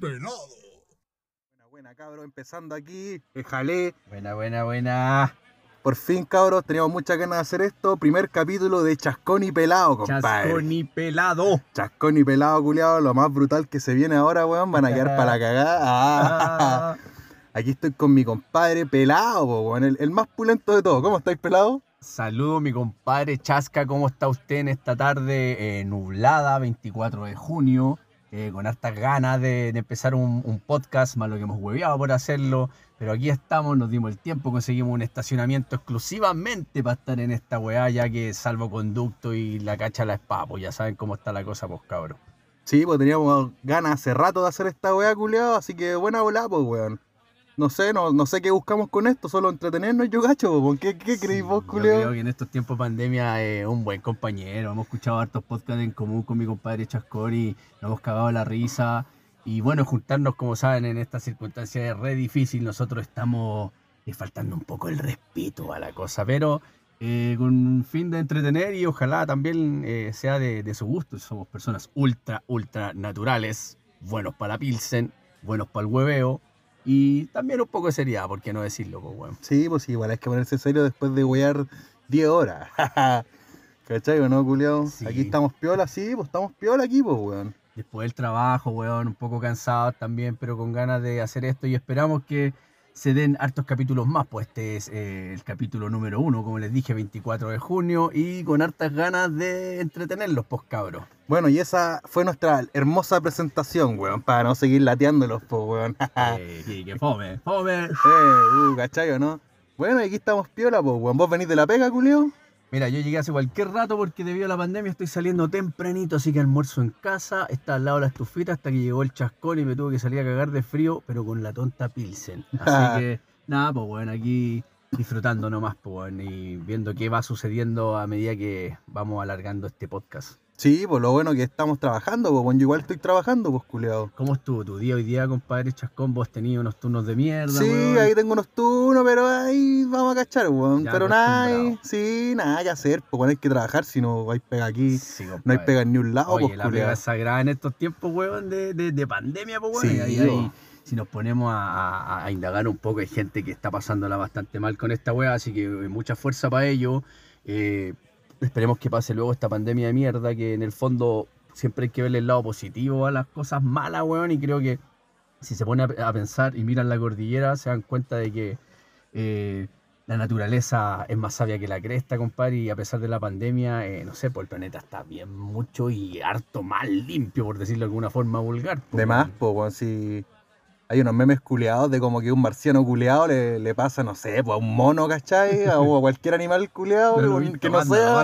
Pelado. Buena, buena, cabros, empezando aquí, jalé. Buena, buena, buena. Por fin, cabros, teníamos muchas ganas de hacer esto. Primer capítulo de Chascón y Pelado, compadre. Chascón y pelado. Chascón y Pelado, culiado, lo más brutal que se viene ahora, weón. Van a quedar para la cagada. Ah. Ah, Aquí estoy con mi compadre Pelado, weón. El, el más pulento de todos. ¿Cómo estáis, Pelado? Saludo mi compadre Chasca, ¿cómo está usted en esta tarde eh, nublada, 24 de junio? Eh, con hartas ganas de, empezar un, podcast, más lo que hemos hueveado por hacerlo. Pero aquí estamos, nos dimos el tiempo, conseguimos un estacionamiento exclusivamente para estar en esta weá, ya que salvoconducto y la cacha la espada, pues ya saben cómo está la cosa, pues cabros. Sí, pues teníamos ganas hace rato de hacer esta weá, culiado. Así que buena volada, pues, weón. No sé, no, no sé qué buscamos con esto, solo entretenernos, yo gacho. ¿Qué, qué creéis vos, Yo culiado? creo que en estos tiempos de pandemia es un buen compañero. Hemos escuchado hartos podcasts en común con mi compadre Chascor y nos hemos cagado la risa. Y bueno, juntarnos, como saben, en estas circunstancias es re difícil. Nosotros estamos eh, faltando un poco el respeto a la cosa, pero eh, con fin de entretener y ojalá también eh, sea de, de su gusto. Somos personas ultra, ultra naturales, buenos para la pilsen, buenos para el hueveo y también un poco de seriedad, ¿por qué no decirlo? Pues, bueno. Sí, pues sí, igual hay que ponerse serio después de wear 10 horas. ¿Cachai o no, culiao? Sí. Aquí estamos piola, sí, pues estamos piola aquí, pues, weón. después del trabajo, weón, un poco cansados también, pero con ganas de hacer esto y esperamos que se den hartos capítulos más, pues este es eh, el capítulo número uno, como les dije, 24 de junio y con hartas ganas de entretenerlos, pues cabros. Bueno, y esa fue nuestra hermosa presentación, weón, para no seguir lateándolos, pues, weón. Eh, que, que fome, fome. eh, uh, ¿cachai o no? Bueno, y aquí estamos piola, pues, weón. ¿Vos venís de la pega, culiao? Mira, yo llegué hace cualquier rato porque debido a la pandemia estoy saliendo tempranito, así que almuerzo en casa, está al lado de la estufita hasta que llegó el chascón y me tuve que salir a cagar de frío, pero con la tonta Pilsen. Así que, nada, pues bueno, aquí disfrutando nomás, pues bueno, y viendo qué va sucediendo a medida que vamos alargando este podcast. Sí, pues lo bueno que estamos trabajando, pues. Yo igual estoy trabajando, pues, culiao. ¿Cómo estuvo tu día hoy día, compadre Chascón? Vos tenías unos turnos de mierda, Sí, weón? ahí tengo unos turnos, pero ahí vamos a cachar, weón. Ya pero nada, sí, nada que hacer, pues, bueno, hay que trabajar, si no hay pega aquí, Sí, no hay pega en ni un lado, Oye, pues, la culiao. pega es sagrada en estos tiempos, weón, de, de, de pandemia, pues, weón. Sí, y ahí, ahí, weón. si nos ponemos a, a- a indagar un poco, hay gente que está pasándola bastante mal con esta weá, así que eh, mucha fuerza para ello. Eh, esperemos que pase luego esta pandemia de mierda, que en el fondo siempre hay que verle el lado positivo a las cosas malas, weón, y creo que si se pone a, pensar y miran la cordillera, se dan cuenta de que eh, la naturaleza es más sabia que la cresta, compadre, y a pesar de la pandemia, eh, no sé, pues el planeta está bien mucho y harto mal limpio, por decirlo de alguna forma vulgar. pues, De más, pues, si hay unos memes culeados de como que un marciano culeado le, le pasa, no sé, pues a un mono, ¿cachai? A- O a cualquier animal culeado que, no sea,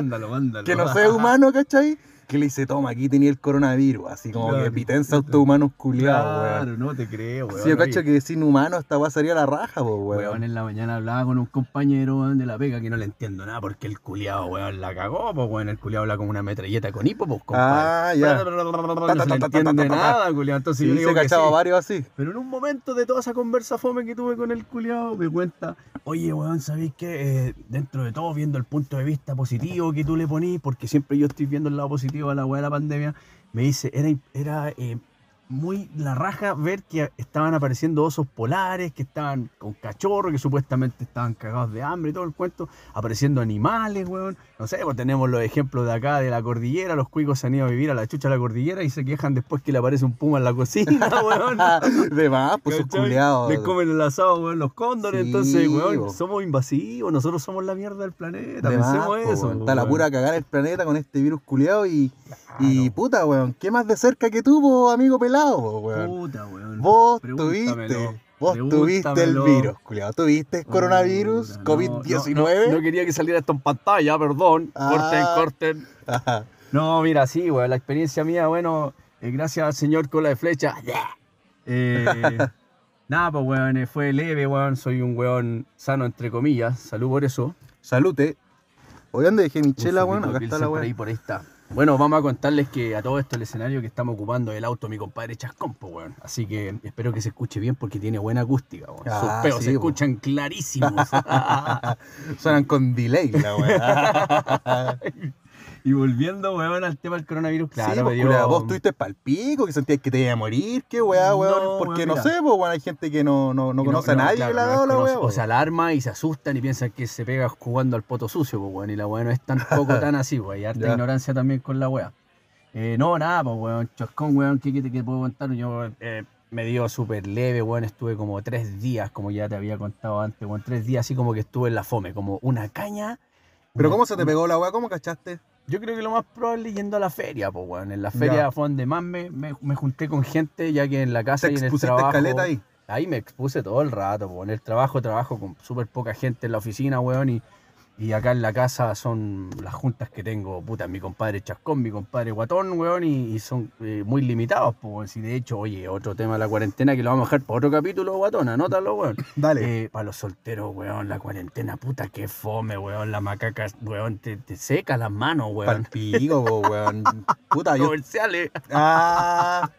que no sea humano, ¿cachai? Que le dice, toma, aquí tenía el coronavirus, así como Claro. que pitensa autohumanos culeados, weón. Claro, no te creo, weón. Sí, yo cacho que sin humano esta weá sería la raja, pues, Weón, weón. en la mañana hablaba con un compañero weón, de la pega que no le entiendo nada porque el culiado, weón, la cagó, pues, weón. El culiado habla como una metralleta con hipo, pues, compadre. Ah, ya. No se le entiende nada, culiado. Entonces Sí, yo digo se que sí. varios así. Pero en un momento de toda esa conversa fome que tuve con el culiado, me cuenta, oye, weón, ¿sabéis qué? Eh, dentro de todo, viendo el punto de vista positivo que tú le ponís, porque siempre yo estoy viendo el lado positivo a la weá de la pandemia, me dice, era, era eh, muy la raja ver que estaban apareciendo osos polares, que estaban con cachorros, que supuestamente estaban cagados de hambre y todo el cuento, apareciendo animales, weón. No sé, pues tenemos los ejemplos de acá de la cordillera, los cuicos se han ido a vivir a la chucha de la cordillera y se quejan después que le aparece un puma en la cocina, weón. De más, pues culeados. Les comen el asado, weón, los cóndores. Sí, entonces, weón, somos invasivos. Nosotros somos la mierda del planeta. De más, Pensemos po, eso. weón. Está la pura cagar el planeta con este virus culeado y, y puta, weón. ¿Qué más de cerca que tú, po, amigo pelado, weón? Puta, weón. Vos tuviste, vos tuviste el virus, culiado. Tuviste coronavirus, Puta, no, COVID-19. No, no, no quería que saliera esto en pantalla, perdón. Ah. Corten, corten. Ajá. No, mira, sí, weón. La experiencia mía, bueno, eh, gracias al señor cola de flecha. Eh, nada, pues, weón, eh, fue leve, weón. Soy un weón sano, entre comillas. Salud por eso. Salute. Oye, ¿dónde dejé mi chela, weón? Acá está la por ahí, weón. por ahí está. Bueno, vamos a contarles que a todo esto el escenario que estamos ocupando el auto mi compadre Chascón, po, weón. Así que espero que se escuche bien porque tiene buena acústica, weón. Ah, Sus peos sí, se escuchan clarísimos. Suenan con delay, la weón. Y volviendo, weón, al tema del coronavirus, claro, sí, pues, culiao, vos estuviste pa'l pico, que sentías que te iba a morir, qué weá, weón. no, porque weón, no sé, pues, weón, hay gente que no, no, no conoce a nadie claro, la desconoce. weá, O weón. se alarma y se asustan y piensan que se pega jugando al poto sucio, pues, weón. Y la weá no es tampoco tan así, weón. Y harta Ya. ignorancia también con la weá. Eh, no, nada, pues, weón. Chascón, weón, ¿qué, qué te puedo contar? Yo eh, me dio súper leve, weón. Estuve como tres días, como ya te había contado antes, weón. Tres días así como que estuve en la fome, como una caña. Pero una- ¿cómo se te una- pegó la weá? ¿Cómo cachaste? Yo creo que lo más probable yendo a la feria, pues, weón. En la feria Ya. fue donde más me, me, me junté con gente, ya que en la casa ¿Te y en el expusiste trabajo. escaleta ahí? Ahí me expuse todo el rato, po. en el trabajo trabajo con súper poca gente en la oficina, weón, y, y acá en la casa son las juntas que tengo, puta, mi compadre Chascón, mi compadre Guatón, weón, y, y son eh, muy limitados, pues, si de hecho, oye, otro tema de la cuarentena que lo vamos a dejar para otro capítulo, Guatón, anótalo, weón. Dale. Eh, para los solteros, weón, la cuarentena, puta, qué fome, weón, la macaca, weón, te, te seca las manos, weón. po, weón. Puta, yo. Comerciales. Ah.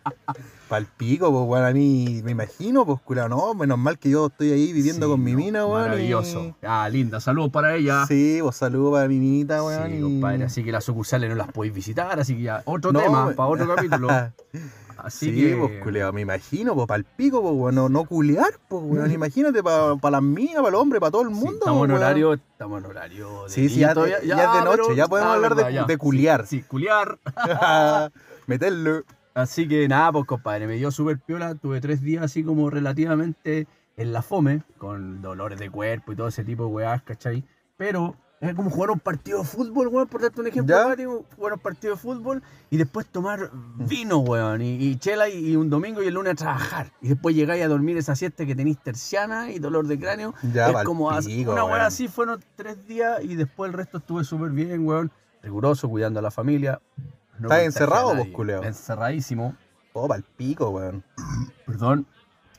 Pa'l pico, po, weón. A mí me imagino, pues, culiao, no. Menos mal que yo estoy ahí viviendo Sí, con mi no, mina, weón. y- Maravilloso. Ah, linda, saludos para ella. Sí, pues saludos para mi minita, weón. Sí, y- compadre, así que las sucursales no las podéis visitar, así que ya, otro No, tema me- para otro capítulo. Así sí, que, pues, culiao, me imagino, pues, pa'l pico, pues, weón. No, no culiar, pues, weón. Imagínate para las minas, para los hombres, para todo el sí, mundo. estamos en horario, estamos en horario. de- Sí, sí, ya, todavía- ya es de noche, pero- ya podemos ah, hablar de, verdad, ya. de culiar. Sí, sí, culiar. Meterlo. Así que nada, pues compadre, me dio súper piola. Tuve tres días así como relativamente en la fome, con dolores de cuerpo y todo ese tipo de weás, ¿cachai? Pero es como jugar un partido de fútbol, weón, por darte un ejemplo, práctico, jugar un partido de fútbol y después tomar vino, weón, y, y chela y, y un domingo y el lunes a trabajar. Y después llegáis a dormir esa siesta que tenéis terciana y dolor de cráneo. Ya, es como pico, una weón. así, fueron tres días y después el resto estuve súper bien, weón. Riguroso, cuidando a la familia. No ¿Estás encerrado, vos, culeo? Encerradísimo Oh, pa'l pico, weón. perdón,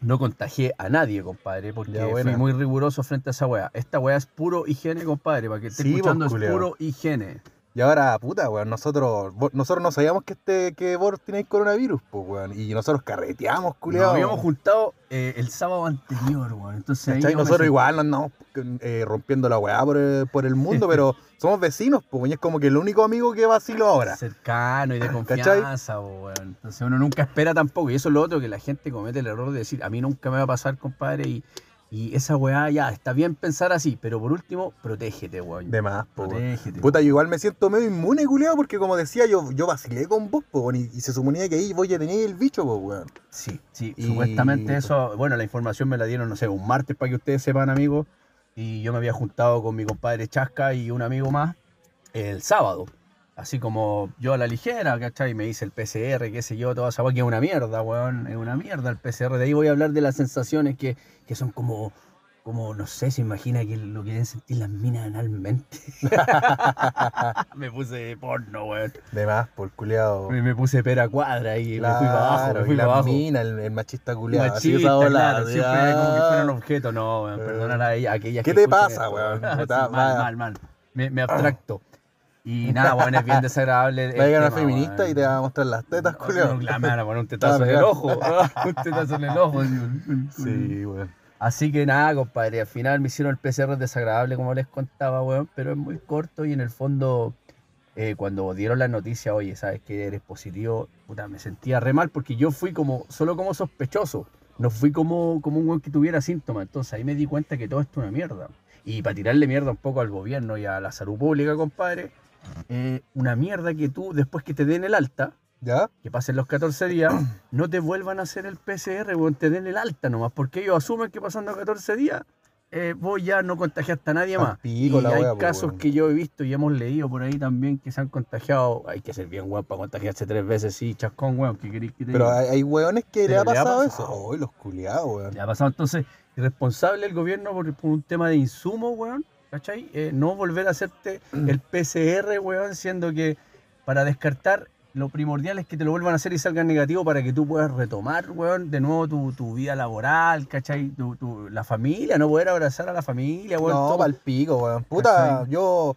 no contagié a nadie, compadre, porque Ya, fui muy riguroso frente a esa weá. Esta weá es puro higiene, compadre, para que esté Sí, escuchando vos, es puro higiene. Y ahora, puta, weón, nosotros, nosotros no sabíamos que este, que vos tenéis coronavirus, pues, weón. Y nosotros carreteamos, Nos culiao. habíamos juntado eh, el sábado anterior, weón. Entonces ahí Nosotros sentí- igual nos andamos eh, rompiendo la weá por el, por el mundo, pero somos vecinos, pues, y es como que el único amigo que vacilo ahora. cercano y de confianza, weón. Entonces uno nunca espera tampoco. Y eso es lo otro que la gente comete el error de decir, a mí nunca me va a pasar, compadre, y, y esa weá ya, está bien pensar así, pero por último, protégete, weón. De más, pues, weón. protégete. Puta, yo igual me siento medio inmune, culiao, porque como decía, yo, yo vacilé con vos, pues, weón, y, y se suponía que ahí vos ya teníais el bicho, pues, weón. Sí, sí, Y- supuestamente eso, bueno, la información me la dieron, no sé, un martes para que ustedes sepan, amigos, y yo me había juntado con mi compadre Chasca y un amigo más el sábado, así como yo a la ligera, ¿cachai? Me hice el PCR, qué sé yo, toda esa que es una mierda, weón, es una mierda el PCR, de ahí voy a hablar de las sensaciones que, que son como, como, no sé, se imagina que lo que deben sentir las minas analmente. me puse porno, weón. De más, por culiao. Me, me puse pera cuadra y me fui para abajo, me Claro, fui y para la abajo. mina, el, el machista así Machista, ola, claro, así, siempre como que fuera un ah. objeto, no, weón, Eh. perdonar a ella, a aquellas ¿Qué que te pasa, esto, weón? Sí, mal, mal, mal. Me, me abstracto. Y nada, weón, es bien desagradable. Va a llegar una feminista y te va a mostrar las tetas, No, me van a poner un tetazo en el ojo. un tetazo en el ojo. Sí, weón. Así que nada, compadre, al final me hicieron el PCR desagradable, como les contaba, weón, pero es muy corto y en el fondo, eh, cuando dieron la noticia, oye, sabes que eres positivo, puta, me sentía re mal porque yo fui como, solo como sospechoso, no fui como, como un weón que tuviera síntomas, entonces ahí me di cuenta que todo esto es una mierda. Y para tirarle mierda un poco al gobierno y a la salud pública, compadre, eh, una mierda que tú, después que te den el alta, ¿Ya? que pasen los 14 días, no te vuelvan a hacer el PCR, weón, te den el alta nomás, porque ellos asumen que pasando 14 días, eh, vos ya no contagiaste a nadie más. pico y hay wea, po, casos que yo he visto y hemos leído por ahí también que se han contagiado. Hay que ser bien weón para contagiarse tres veces, sí, chascón, weón, que queréis que te Pero diga? hay, hay weones que le ha le ha pasado eso. Uy, los culiados, weón. Le ha pasado entonces, irresponsable el gobierno por, por un tema de insumo, weón, ¿cachai? Eh, no volver a hacerte el PCR, weón, siendo que para descartar lo primordial es que te lo vuelvan a hacer y salgan negativo para que tú puedas retomar, weón, de nuevo tu, tu vida laboral, ¿cachai? Tu, tu- la familia, no poder abrazar a la familia, weón. No, pa'l pico, weón. Puta, ¿Cachai? yo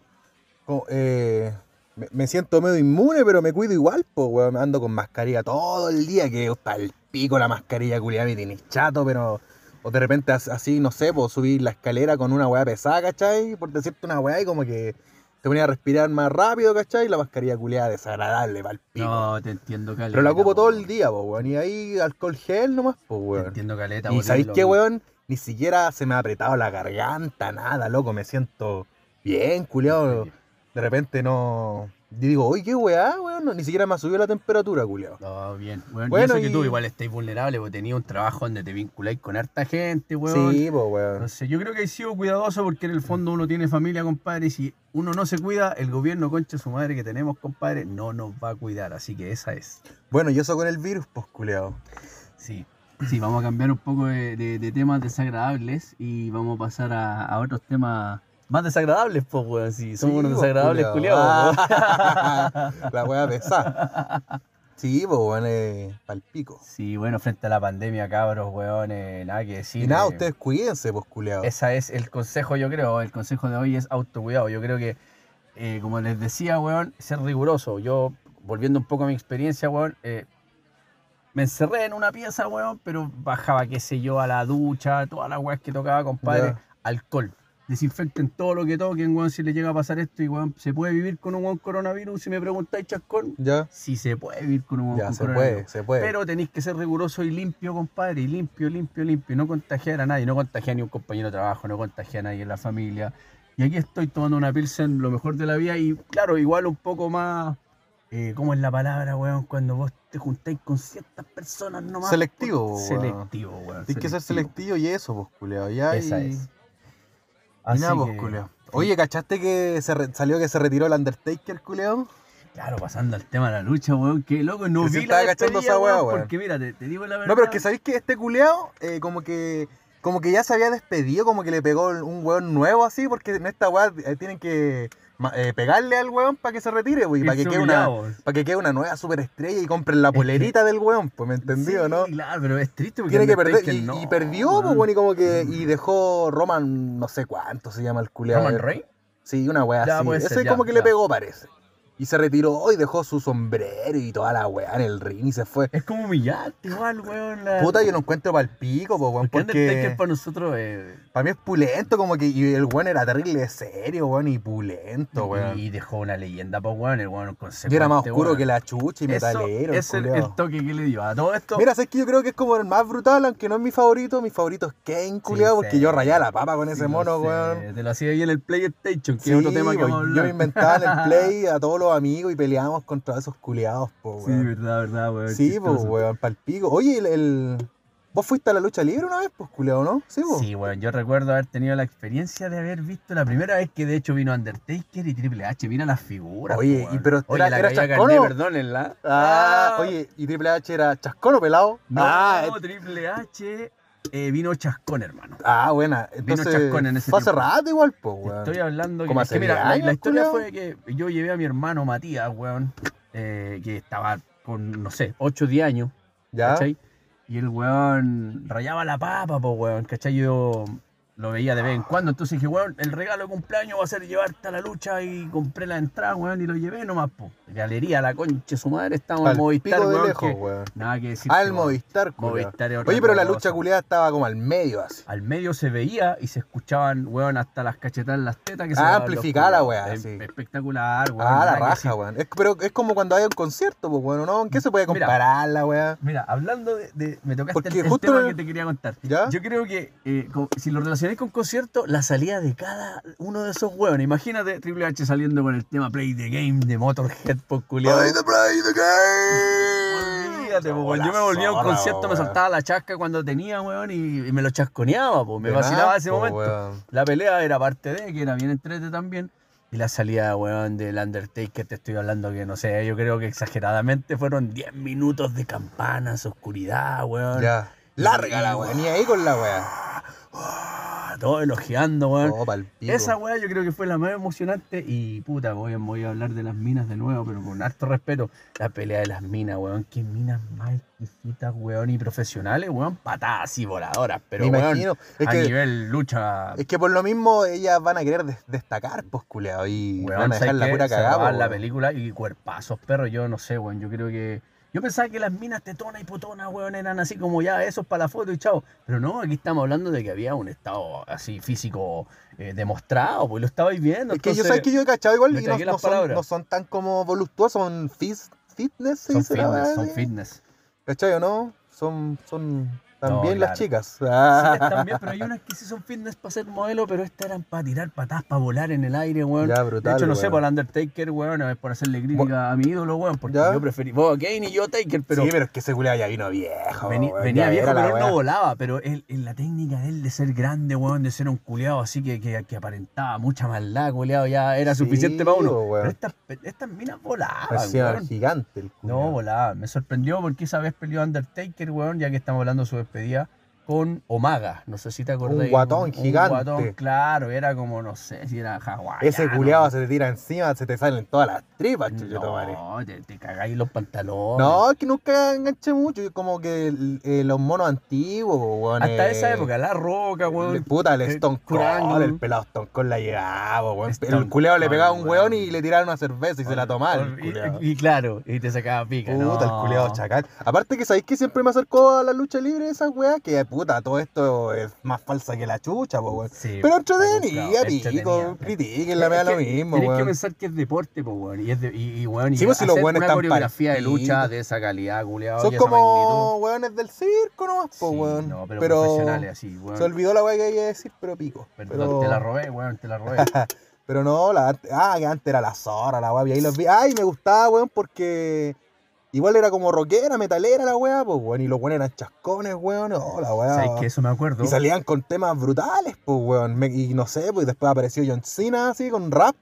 eh, me, me siento medio inmune, pero me cuido igual, pues, weón. Ando con mascarilla todo el día, que pa'l pico la mascarilla, culiada, me tiene chato, pero... O de repente as- así, no sé, pues subir la escalera con una weá pesada, ¿cachai? Por decirte una weá y como que te ponía a respirar más rápido, ¿cachai? Y la mascarilla culiada desagradable, pa'l pico. No, te entiendo, caleta. Pero la ocupo po, todo el día, po, weón. Y ahí alcohol gel nomás, po, Te weón. entiendo, caleta. Y ¿sabéis qué, weón? Ni siquiera se me ha apretado la garganta, nada, loco. Me siento bien, culiado. De repente no... Yo digo, uy, qué weá, weón. No, ni siquiera me ha subido la temperatura, culiado. No, bien. Weón, Bueno, y eso que y- tú igual estáis vulnerable, porque tenías un trabajo donde te vinculáis con harta gente, weón. Sí, po, weón. Entonces, yo creo que he sido cuidadoso porque en el fondo uno tiene familia, compadre, y si uno no se cuida, el gobierno, concha su madre que tenemos, compadre, no nos va a cuidar. Así que esa es. Bueno, y eso con el virus, pues, culiado. Sí. Sí, vamos a cambiar un poco de, de- de temas desagradables y vamos a pasar a, a otros temas más desagradables, pues, weón. Sí, somos unos desagradables, culiados. La weá pesada. Sí, pues, weón, eh, pal pico. Sí, bueno, frente a la pandemia, cabros, weón, eh, nada que decir. Y nada, eh, ustedes cuídense, pues, culiado. Esa es el consejo, yo creo. El consejo de hoy es autocuidado. Yo creo que, eh, como les decía, weón, ser riguroso. Yo, volviendo un poco a mi experiencia, weón, me encerré en una pieza, weón, pero bajaba, qué sé yo, a la ducha, todas las weas que tocaba, compadre, alcohol. Desinfecten todo lo que toquen, weón, si les llega a pasar esto y, weón, ¿se puede vivir con un weón coronavirus? Si me preguntáis, chascón, Ya, sí se puede vivir con un weón ya, con se coronavirus. puede, se puede. Pero tenéis que ser riguroso y limpio, compadre, y limpio, limpio, limpio, y no contagiar a nadie, no contagiar ni un compañero de trabajo, no contagiar a nadie en la familia. Y aquí estoy tomando una Pilsen, lo mejor de la vida, y claro, igual un poco más, eh, ¿cómo es la palabra, weón? Cuando vos te juntáis con ciertas personas nomás. Selectivo, weón. Selectivo, weón. Tienes que ser selectivo y eso, pues, culiado. Ya, Esa y... es. Así pues, que, culiao. Oye, ¿cachaste que se re- salió que se retiró el Undertaker, culiao? Claro, pasando al tema de la lucha, weón, que loco, no Que se vi la estaba cachando esa weón, weón. porque mira, te, te digo la verdad. No, pero es que sabéis que este culiao, eh, como que como que ya se había despedido, como que le pegó un weón nuevo así, porque en esta weá eh, tienen que eh, pegarle al weón para que se retire, para que, quede una, para que quede una nueva superestrella y compren la Es que- polerita del weón, pues, ¿me entendió, Sí, no? Claro, pero es triste porque Tiene que perder, y, no, y perdió, pues, weón, y como que, y dejó Roman, no sé cuánto se llama el culiao. Roman eh. Reigns. Sí, una weá así. ser, es como que ya. le pegó, parece. Y se retiró y dejó su sombrero y toda la weá en el ring y se fue. Es como humillante igual, weón. La... Puta, yo lo encuentro pa'l pico, po, weón, Porque porque para nosotros eh, para mí es pulento, como que y el weón era terrible serio, weón, y pulento, weón. y dejó una leyenda, pues, weón. El weón Y era más oscuro weón. que la chucha y Eso metalero, es el, el toque que le dio a todo esto. Mira, sabes que yo creo que es como el más brutal, aunque no es mi favorito. Mi favorito es Kane, culiao, porque sí. yo rayaba la papa con Sí, ese mono, sé, weón. Te lo hacía ahí en el PlayStation, que Sí, es otro tema que a yo inventaba en el play a todos los amigos y peleábamos contra esos culiados, po, Sí, weón. verdad, verdad, weón. Sí, chistoso. weón, palpico. Oye, el, el- ¿vos fuiste a la lucha libre una vez, pues, culiao, no? Sí, pues. Sí, weón, yo recuerdo haber tenido la experiencia de haber visto la primera vez que de hecho vino Undertaker y Triple H. Mira las figuras. Oye, po, y pero Oye, era- la era caída chascón, carné, ¿o? perdónenla. Ah, oye, ¿y Triple H era chascón o pelado? No, ah, Triple H eh, vino chascón, hermano. ah, buena. Vino Entonces, chascón en ese fue hace tiempo. rato igual, pues, weón. Estoy hablando que, ¿Como es que hace mira, 10 la, años, historia fue que yo llevé a mi hermano Matías, weón, eh, que estaba con, no sé, 8 o 10 años, ¿Ya? ¿cachai? Y el weón rayaba la papa, pues, weón, ¿cachai? Yo lo veía de vez en cuando, entonces dije, weón, el regalo de cumpleaños va a ser llevarte a la lucha y compré la entrada, weón, y lo llevé nomás, pues. Galería, la concha, su madre, estamos en Pal Movistar, pico de weón, lejos, que weón. nada que decir. El Movistar. Movistar Oye, pero la lucha culiada estaba como al medio, así. Al medio se veía y se escuchaban, weón, hasta las cachetadas en las tetas que se Ah, los amplificada la sí. Espectacular, weón. Ah, la raja, weón. Es, pero es como cuando hay un concierto, pues, bueno, ¿no? ¿En qué se puede comparar la weá? Mira, hablando de, de- me tocaste Porque el, tema en- que te quería contar. ¿Ya? Yo creo que eh, si lo relacionáis con concierto, la salida de cada uno de esos hueones. Imagínate Triple H saliendo con el tema Play the Game de Motorhead, por culiado. Play the play the game. Olvídate, po, weón. Yo me volvía a un concierto, me weón. soltaba la chasca cuando tenía, weón, y, y me lo chasconeaba, pues. Me De vacilaba ese po, momento. weón. La pelea era parte de, que era bien entrete también. Y la salida, weón, del Undertaker, te estoy hablando que, no sé, yo creo que exageradamente fueron 10 minutos de campanas, oscuridad, weón. Ya. Larga la weá, ni ahí con la weá. Ah, Todo elogiando, weón. Oh. Esa weá yo creo que fue la más emocionante y puta, voy a, voy a hablar de las minas de nuevo, pero con harto respeto. La pelea de las minas, weón. Qué minas más exquisitas, weón, y profesionales, weón. Patadas y voladoras, pero Me weón, imagino. Es a que, nivel lucha. es que por lo mismo ellas van a querer des- destacar, pues, culeado. Y Weón, van a dejar ¿sabes la pura cagada, la película y cuerpazos, perro. Yo no sé, weón. Yo creo que Yo pensaba que las minas tetonas y putonas, weón, eran así como ya esos para la foto y chao. Pero no, aquí estamos hablando de que había un estado así físico eh, demostrado, pues lo estabais viendo. Es que yo sé que yo he cachado igual y no, no son, no son tan como voluptuosos, son fis- fitness, son fitness, son fitness. ¿Cachai o no? Son, son también No, las claro. chicas. Sí, bien, pero hay unas que sí son fitness para ser modelo, pero estas eran para tirar patas, para volar en el aire, weón. Ya, de hecho, no sé, por el Undertaker, weón, es por hacerle crítica a mi ídolo, weón, porque Ya. yo preferí. Vos, Kane y yo, Taker, pero. sí, pero es que ese culiao ya vino viejo. Weón, venía viejo, pero él no volaba. Pero él, en la técnica de él de ser grande, weón, de ser un culeado así que, que, que aparentaba mucha maldad, culeado, ya era Sí, suficiente para uno. weón. Pero estas, estas minas volaban, Parecía weón. gigante el culiao. No, volaba. Me sorprendió porque esa vez peleó Undertaker, weón, ya que estamos hablando de su despedida, con Omaga. No sé si te acordás. Un guatón gigante. guatón, claro, era como, no sé, si era hawaiano. Ese culiao se te tira encima, se te salen todas las tripas. No, te, te cagáis los pantalones. No, es que nunca enganché mucho. yo Como que eh, los monos antiguos, weón. Hasta eh, esa época, la roca, weón. Puta, el eh, Stone Cold, el pelado Stone Cold la llevaba, weón. El culeado le pegaba a un weón y le tiraba una cerveza y se la tomaba. el Y-. Y, claro, y te sacaba pica, ¿no? Puta, el culiado chacal. Aparte que sabéis que siempre me acercó a la lucha libre esa weá, que puta, todo esto es más falsa que la chucha, po, weón. Sí, Pero entretenida, pico, critiquenla, me da lo mismo, Tienes que pensar que es deporte, pues, weón. Y, es de, y, y, weón, y Sí, pues, si los hacer una coreografía de lucha de esa calidad, culiado. Son como weones del circo nomás, po. Sí, weón. No, pero, pero profesionales así, weón. se olvidó la weá que iba a decir, pero pico. Perdón, Pero, te la robé, weón, te la robé. pero no, la, ah, que antes era la zorra, la weá, y ahí los vi. Ay, me gustaba, weón, porque igual era como rockera, metalera la weá, pues, weón, y los weones eran chascones, weón, oh, la weá. ¿Sabes que eso me acuerdo? Y salían con temas brutales, pues, weón. Me- y no sé, pues después apareció John Cena así con rap.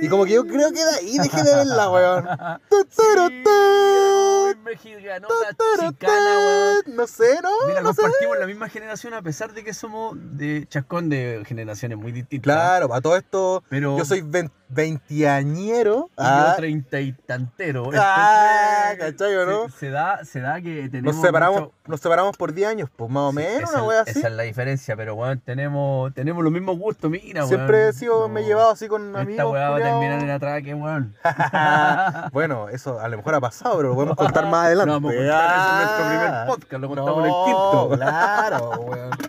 Y como que yo creo que de ahí dejé de verla, weón. Mexicanota chicana. No sé, ¿no? Mira, no sé. compartimos la misma generación a pesar de que somos de chascón de generaciones muy distintas. Claro, para todo esto, Pero yo soy vein- veintiañero. y Ah, yo treinta y tantero. Ah, ¿cachai o no? Se, se da, se da que tenemos. nos separamos, mucho- nos separamos por 10 años, pues más o Sí, menos, esa, una así. esa es la diferencia, pero weón, tenemos, tenemos los mismos gustos, mira, Siempre weón. he sido, me he No, llevado así con amigos. Va a terminar en atraque, weón. bueno, eso a lo mejor ha pasado, pero lo podemos contar más adelante. No, vamos a contar eso en nuestro primer Ah, podcast, lo contamos en el quinto. Claro, weón.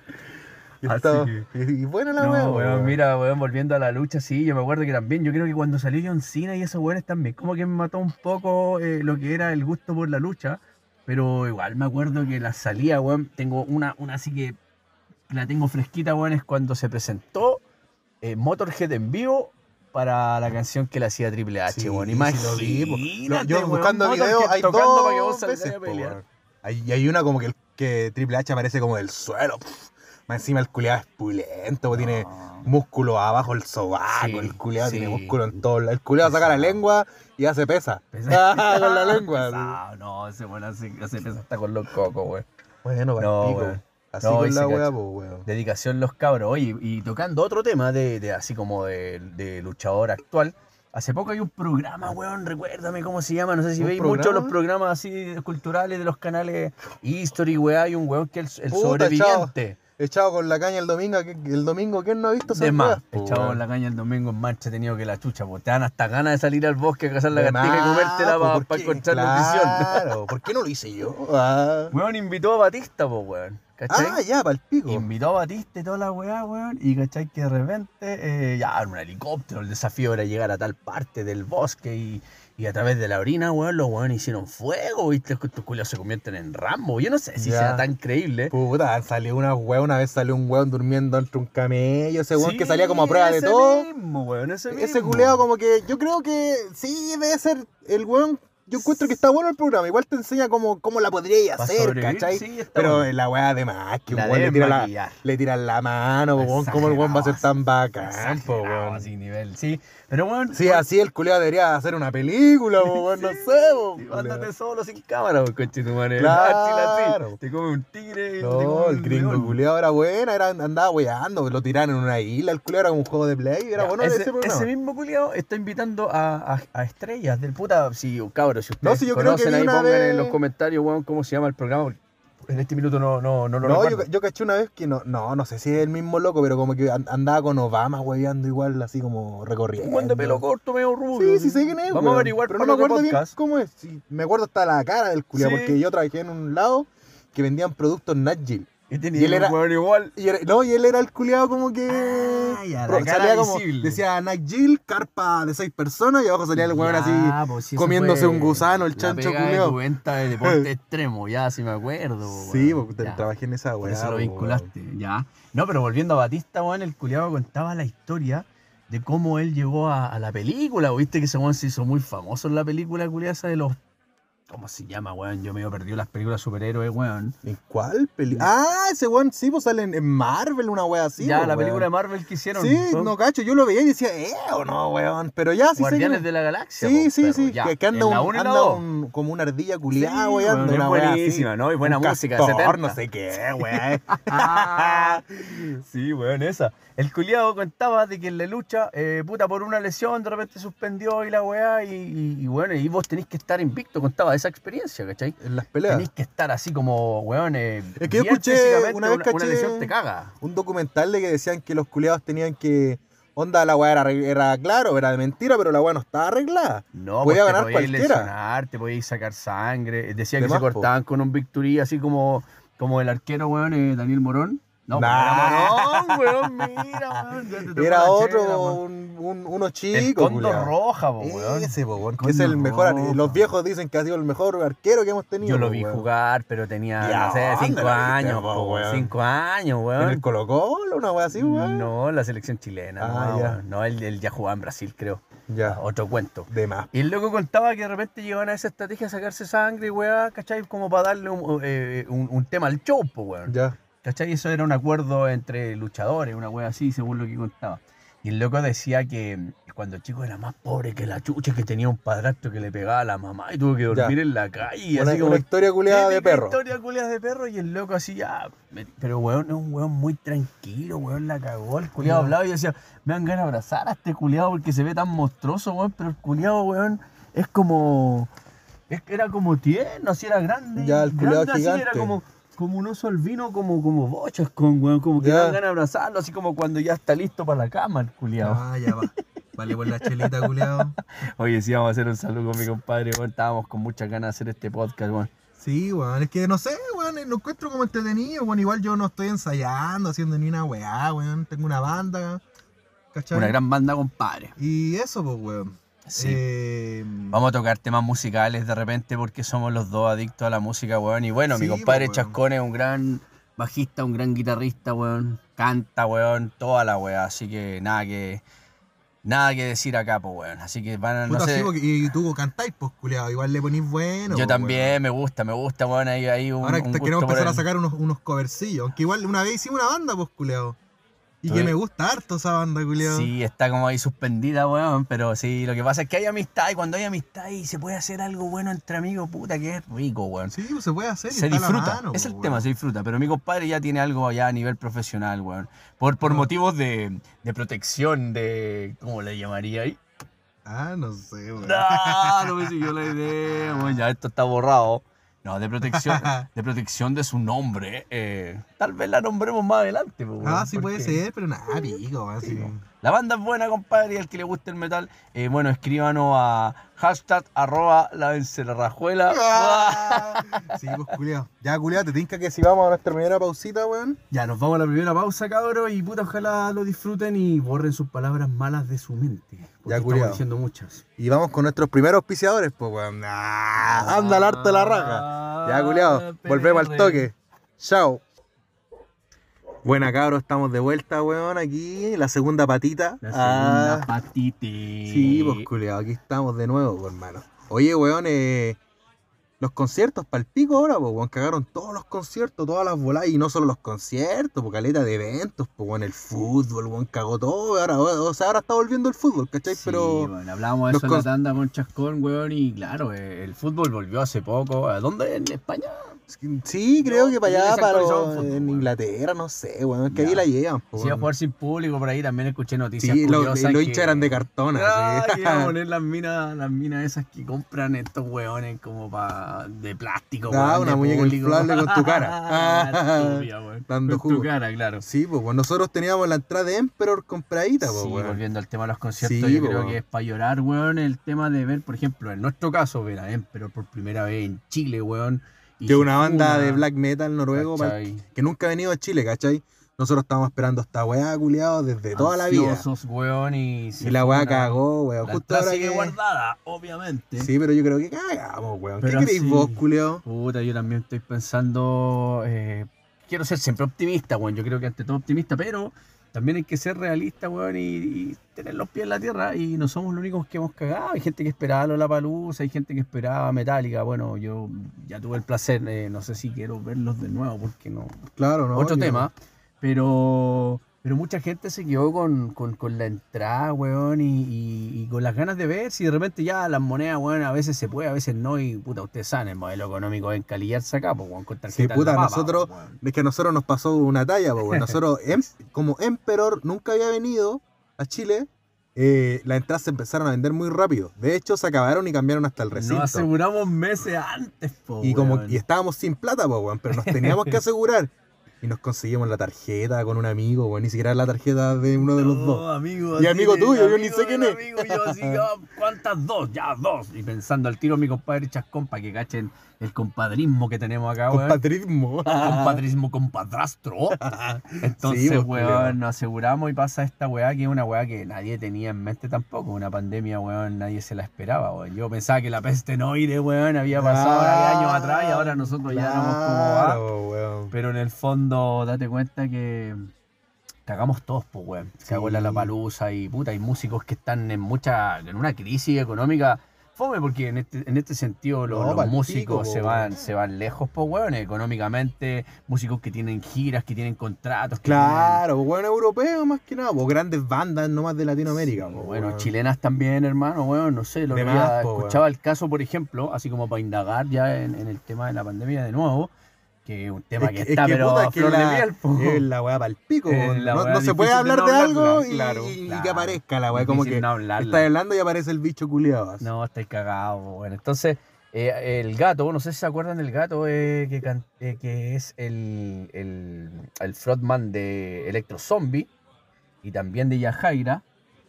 Y, que- buena la No, weón. mira, weón, volviendo a la lucha, sí, yo me acuerdo que también, yo creo que cuando salió John Cena y esos weones también, como que me mató un poco eh, lo que era el gusto por la lucha, pero igual me acuerdo que la salía, weón, tengo una, una así que la tengo fresquita, weón, es cuando se presentó eh, Motorhead en vivo para la canción que le hacía Triple H, Sí, weón, sí lo vi, po. Lo- imagínate, yo buscando Motorhead videos hay tocando dos para que vos veces, a pelear. Hay, y hay una como que, el, que Triple H aparece como del suelo. Más encima el culiado es pulento, po, tiene No. músculo abajo el sobaco, Sí, el culiado sí. tiene músculo en todo. El culiado saca la lengua y hace pesa. Pesado. Ah, con la lengua. Pesado, no, ese weón hace, hace pesa hasta con los cocos, weón. Bueno, para No. Así No, con la weá, weón. Dedicación los cabros. Oye, y tocando otro tema de, de así como de, de luchador actual. Hace poco hay un programa, weón, recuérdame cómo se llama, no sé si ¿Un veis muchos los programas así culturales de los canales History, weá, hay un weón que es el, el Puta, sobreviviente. Echado con la caña el domingo, el domingo, ¿quién no ha visto De más, echado en la caña el domingo en marcha, he tenido que la chucha, pues te dan hasta ganas de salir al bosque a cazar la De gatija y más, comértela para ¿por qué? encontrar nutrición. Claro, ¿por qué no lo hice yo? Ah, Weón invitó a Batista, pues weón. ¿Cachai? Ah, ya, para el pico. Invitó a Batista y toda la weá, weón. Y cachai que de repente, eh, ya en un helicóptero, el desafío era llegar a tal parte del bosque y, y a través de la orina, weón, los weón hicieron fuego, viste, estos culios se convierten en Rambo. Yo no sé si Ya. sea tan creíble. Puta, salió una weón, una vez salió un weón durmiendo entre un camello, ese weón Sí, que salía como a prueba de ese todo. Mismo, weón, ese Ese mismo. culeado como que, yo creo que sí debe ser el weón. Yo encuentro que está bueno el programa, igual te enseña cómo, cómo la podríais Pa' hacer, ¿cachai? sí, Pero bueno. la weá de más, que un weón le tira la, le tiran la mano, weón, cómo el weón va a ser tan bacán, po, weón. así nivel, sí. Pero weón, Sí, así el culeado debería hacer una película, po, weón, no sé, Sí, culeado. Ándate solo sin cámara, pues, coche tu madre. Claro. Así, Te come un tigre. te No, come el un gringo culeado era buena, era, andaba weando, lo tiraron en una isla, el culeado era como un juego de play, era Ya, bueno ese, ese ese mismo culiao está invitando a, a- a estrellas del puta. Si, cabros, si ustedes No, sí, yo creo que vi ahí, una pongan vez- en los comentarios, weón, cómo se llama el programa. En este minuto no, no, no lo No, yo, yo caché una vez que no, no, no sé si es el mismo loco, pero como que an- andaba con Obama hueveando igual, así como recorriendo. Un buen de pelo corto, medio rubio. Sí, sí sé quién es. Vamos a averiguar pero no me acuerdo bien cómo es. Sí, me acuerdo hasta la cara del culiao, Sí. porque yo trabajé en un lado que vendían productos Nagil. Y tenía Y él era- un igual. Y era- no, y él era el culiado como que. Ah, ya, la salía como. Decía Nagil, carpa de seis personas, y abajo salía el weón así. Pues, comiéndose un gusano, el chancho pega de venta de deporte extremo, ya, si me acuerdo. Sí, porque Ya. trabajé en esa weá. eso lo vinculaste, ya. No, pero volviendo a Batista, weón, el culiado contaba la historia de cómo él llegó a, a la película. ¿Viste que ese weón se hizo muy famoso en la película culiada de los. ¿Cómo se llama, weón? Yo me he perdido las películas superhéroes, weón. ¿En cuál película? Ah, ese weón sí, pues sale en, en Marvel, una weá así. ya, po, la weón. película de Marvel que hicieron. Sí, ¿no? no cacho, yo lo veía y decía, eh, o no, weón. Pero ya, sí sé Guardianes que- de la Galaxia. Sí, po, sí, perro, sí. ya. Que, que anda, un, la anda un- como una ardilla Sí, culiada, weón, weón. es una así. buenísima, ¿no? Y buena Un música castor, 70. no sé qué, weón. sí, weón, esa. El culiado contaba de que en la lucha, eh, puta, por una lesión, de repente suspendió y la weá, y, y, y, bueno, y vos tenés que estar invicto, contaba esa experiencia, ¿cachai? en las peleas. Tenés que estar así como, weón, eh, Es que yo escuché, una vez una, una caché- lesión te caga. Un documental de que decían que los culiados tenían que. Onda, la weá era, era claro, era de mentira, pero la weá no estaba arreglada. No, Podía pues ganar te podías cualquiera. lesionar, te podías sacar sangre. Decía De que más, se po. cortaban con un victory así como, como el arquero, weón, eh, Daniel Morón. No, Nah. era Morón, weón, mira, weón. Era otro, chela, weón. un, un- uno El chico, Condor culiao. Roja, po, weón. Ese, po, weón, es el mejor. ar- Roja. Los viejos dicen que ha sido el mejor arquero que hemos tenido. Yo lo po, vi weón. jugar, pero tenía, ¿Y a no sé, cinco años, po, weón? cinco años, En el weón. Colo Colo, una weá así, weón. No, la selección chilena, Ah, no, ya. weón. no él, él ya jugaba en Brasil, creo. Ya, Otro cuento. de más. Y el loco contaba que de repente llegaban a esa estrategia a sacarse sangre, weá, ¿cachai? Como para darle un, eh, un- un tema al show, po, weón. Ya. ¿Cachai? Eso era un acuerdo entre luchadores, una wea así, según lo que contaba. Y el loco decía que mm, cuando el chico era más pobre que la chucha, que tenía un padrastro que le pegaba a la mamá y tuvo que dormir en la calle. Una, así como, una historia culiada de perro. historia culiada de perro y el loco así ya. me- Pero weón, es un weón muy tranquilo, weón, la cagó. El culiado hablaba y decía, me dan ganas de abrazar a este culiado porque se ve tan monstruoso, weón. Pero el culiado, weón, es como. Es que era como tierno, así era grande. Ya, el así, era gigante. como, como un oso albino, como, como bochas con, weón. Como que dan ganas de abrazarlo, así como cuando ya está listo para la cama el culiado. Ah, ya va. Vale por la chelita, culiado. Oye, sí, vamos a hacer un saludo con mi compadre, weón. Estábamos con muchas ganas de hacer este podcast, weón. Sí, weón, es que no sé, weón, lo encuentro como entretenido, weón. Igual yo no estoy ensayando, haciendo ni una weá, weón. Tengo una banda, ¿cachai? Una gran banda, compadre. Y eso, pues, weón. Sí. Eh, Vamos a tocar temas musicales de repente porque somos los dos adictos a la música, weón. Y bueno, mi Sí, compadre po, weón. Chascón es un gran bajista, un gran guitarrista, weón. Canta, weón, toda la weá. Así que nada que nada que decir acá, pues, weón. Así que van a, no sé. y tú cantáis, pues, culiado. Igual le ponís bueno. yo pues, también, weón. me gusta, me gusta, weón. Ahí, ahí un, Ahora un gusto queremos empezar a sacar unos, unos covercillos. Aunque igual una vez hicimos una banda, pues, culiado. Y que me gusta harto esa banda, culiado. Sí, está como ahí suspendida, weón. Pero sí, lo que pasa es que hay amistad y cuando hay amistad y se puede hacer algo bueno entre amigos, puta que es rico, weón. Sí, pues se puede hacer. y se disfruta, mano, es pues, el weón. tema, se disfruta. Pero mi compadre ya tiene algo ya a nivel profesional, weón. Por, por motivos de, de protección, de. ¿Cómo le llamaría ahí? Ah, no sé, weón. No, no me siguió la idea, weón. Ya esto está borrado. No, de protección, de protección de su nombre. eh, tal vez la nombremos más adelante, pues, Ah, sí puede ser, pero nada, pico, así. Sí, La banda es buena, compadre, y al que le guste el metal, eh, bueno, escríbanos a hashtag arroba la encerrajuela. Ah, sí, pues culiado. Ya, culiado, te tinca que si vamos a nuestra primera pausita, weón. Ya, nos vamos a la primera pausa, cabros, y puta, ojalá lo disfruten y borren sus palabras malas de su mente. Porque Ya, estamos culiao. diciendo muchas. Y vamos con nuestros primeros auspiciadores, pues, weón. Ah, anda al arte la raja. Ya, culiado, volvemos al toque. Chao. Buena, cabros, estamos de vuelta, weón, aquí, la segunda patita. La Ah, segunda patite. Sí, pues culiado, aquí estamos de nuevo, pues, hermano. Oye, weón, eh, los conciertos para el pico ahora, pues, weón, cagaron todos los conciertos, todas las voladas, y no solo los conciertos, pues, caleta de eventos, pues, weón, el fútbol, weón, cagó todo, ahora, o sea, ahora está volviendo el fútbol, ¿cachai? Sí, Pero, bueno, hablábamos de eso en la tanda con Chascón, weón, y claro, eh, el fútbol volvió hace poco. ¿A dónde? ¿En España? Sí, creo No, que para allá, para en. Inglaterra, no sé, weón. Es que Ya. ahí la llevan, Si iba a jugar sin público por ahí, también escuché noticias. Sí, lo- los que- hinchas eran de cartón, Ah, así. a poner las minas, las minas esas que compran estos weones como pa, de plástico. Ah, una muñeca inflable con tu cara. Ah, estúpida, weón. Dando con tu cara, claro. Sí, pues nosotros teníamos la entrada de Emperor compradita, pues Sí, volviendo al tema de los conciertos, Sí, yo po, creo que es para llorar, weón, el tema de ver, por ejemplo, en nuestro caso, ver a Emperor por primera vez en Chile, weón. Es una banda de black metal noruego que nunca ha venido a Chile, ¿cachai? Nosotros estábamos esperando esta weá, culiado, desde toda la vida. Weón, y, Y la weá cagó, weón. La Justo ahora sigue que... guardada, obviamente. Sí, pero yo creo que cagamos, weón. ¿Qué sí. vos, culiao? Puta, yo también estoy pensando. eh, quiero ser siempre optimista, weón. Yo creo que ante todo optimista, pero también hay que ser realista, weón, y, y tener los pies en la tierra. Y no somos los únicos que hemos cagado. Hay gente que esperaba la Palusa, hay gente que esperaba Metallica. Bueno, yo ya tuve el placer, eh, no sé si quiero verlos de nuevo, porque no. Claro, ¿no? Otro Yo- tema. Pero. Pero mucha gente se quedó con, con- con la entrada, weón, y, y- y con las ganas de ver si de repente ya las monedas, weón, a veces se puede, a veces no, y puta, ustedes saben, el modelo económico es encalillarse acá, pues, weón, con tarjeta Sí, puta, papa, nosotros, weón. es que a nosotros nos pasó una talla, pues, weón. Nosotros, em- como Emperor nunca había venido a Chile, eh, las entradas se empezaron a vender muy rápido. De hecho, se acabaron y cambiaron hasta el recinto. Nos aseguramos meses antes, po, Y como weón. y estábamos sin plata, pues, weón, pero nos teníamos que asegurar. Y nos conseguimos la tarjeta con un amigo, weón, ni siquiera era la tarjeta de uno de los No, dos. amigo, Y amigo tuyo, yo ni sé quién es. Amigo, yo así, ah, ¿cuántas dos? Ya, dos. Y pensando al tiro mi compadre Chascón para que cachen el compadrismo que tenemos acá, weón. Compatrismo. compadrismo compadrastro. Entonces, Sí, pues, weón, nos aseguramos y pasa esta weá que es una weá que nadie tenía en mente tampoco. Una pandemia, weón, nadie se la esperaba, weón. Yo pensaba que la peste noire, weón, había pasado Ah, años atrás y ahora nosotros ya éramos como weón. Pero en el fondo, date cuenta que cagamos todos, pues, weón. Se Sí. abuela la palusa y puta, hay músicos que están en mucha, en una crisis económica. Fome, porque en este, en este sentido lo- No, los músicos pico, se van, weón. se van lejos, pues, weón, económicamente, músicos que tienen giras, que tienen contratos, que Claro, weón, europeo más que nada, pues grandes bandas nomás de Latinoamérica. tienen- po, bueno, weón. chilenas también, hermano, weón, no sé, lo que escuchaba el caso, por ejemplo, así como para indagar ya en, en el tema de la pandemia de nuevo, que es un tema Es que, que- es está, que, pero puta, es que flor de la- miel, po. Es la weá para el pico. No, se puede de hablar no de, algo y, claro, y claro. que aparezca la weá. Como que no estás hablando y aparece el bicho culiado. No, estáis cagados. Bueno, entonces, eh, el gato, no sé si se acuerdan del gato eh, que, can- eh, que es el, el, el frontman de Electro Zombie y también de Yajaira.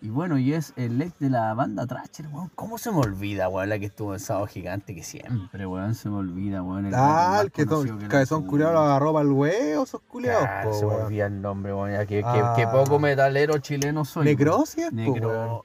Y bueno, y es el ex de la banda Thrasher, weón. ¿Cómo se me olvida, weón? La que estuvo en Sábado Gigante, que siempre, weón, se me olvida, weón. el Ah, el que son, la cabezón chucha. culiado el huevo, esos culiados. Po, se me olvida el nombre, weón. Que, que- Ah. que poco metalero chileno soy. Necrosis. Negro.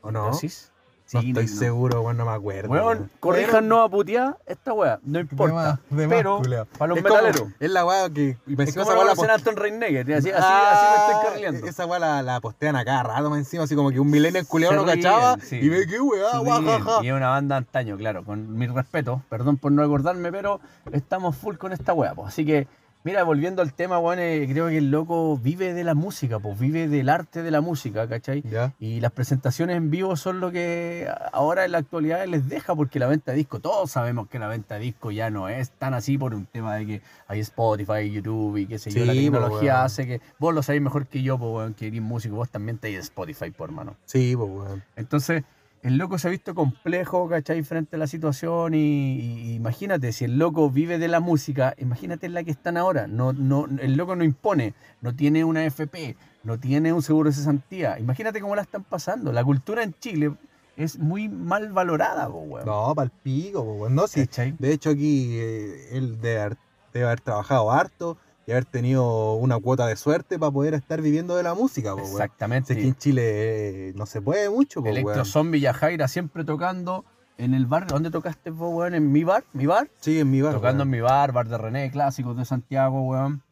¿O no? ¿Necrosis? No Sí, estoy no. seguro, weón, no me acuerdo. Weón, corríjanos a putear esta weá, no importa. más, de más, pero, para los es como- metaleros. es la weá que. Y me Es como esa weá la Anton Reinegger, así, así, Ah, así me estoy carriendo. Esa weá la, la postean a cada rato más encima, así como que un millennial culiado Se no cachaba sí. y ve que weá, guajaja. Y es una banda antaño, claro, con mi respeto, perdón por no acordarme, pero estamos full con esta weá, pues. Así que, mira, volviendo al tema, weón, eh, creo que el loco vive de la música, pues, vive del arte de la música, ¿cachai? Ya. Y las presentaciones en vivo son lo que ahora en la actualidad les deja, porque la venta de disco, todos sabemos que la venta de disco ya no es tan así por un tema de que hay Spotify, YouTube y qué sé yo. La Sí, po, tecnología hace que vos lo sabéis mejor que yo, pues, weón, que eres músico, vos también te Spotify, por mano. Sí, pues weón. Entonces, el loco se ha visto complejo, ¿cachai? Frente a la situación y, imagínate, si el loco vive de la música, imagínate en la que están ahora. No, no, el loco no impone, no tiene una FP, no tiene un seguro de cesantía. Imagínate cómo la están pasando. La cultura en Chile es muy mal valorada, po, weón. No, para el pico, pues weón. No, sí. ¿Cachai? De hecho, aquí eh, él debe haber, debe haber trabajado harto y haber tenido una cuota de suerte para poder estar viviendo de la música, weón. Exactamente. Sé que en Chile eh, no se puede mucho, pues Electro weón. Zombie y Jaira siempre tocando en el bar. ¿Dónde tocaste vos, weón? ¿En mi bar? ¿Mi bar? Sí, en mi bar. tocando en mi bar, bar de René, clásicos de Santiago, weón.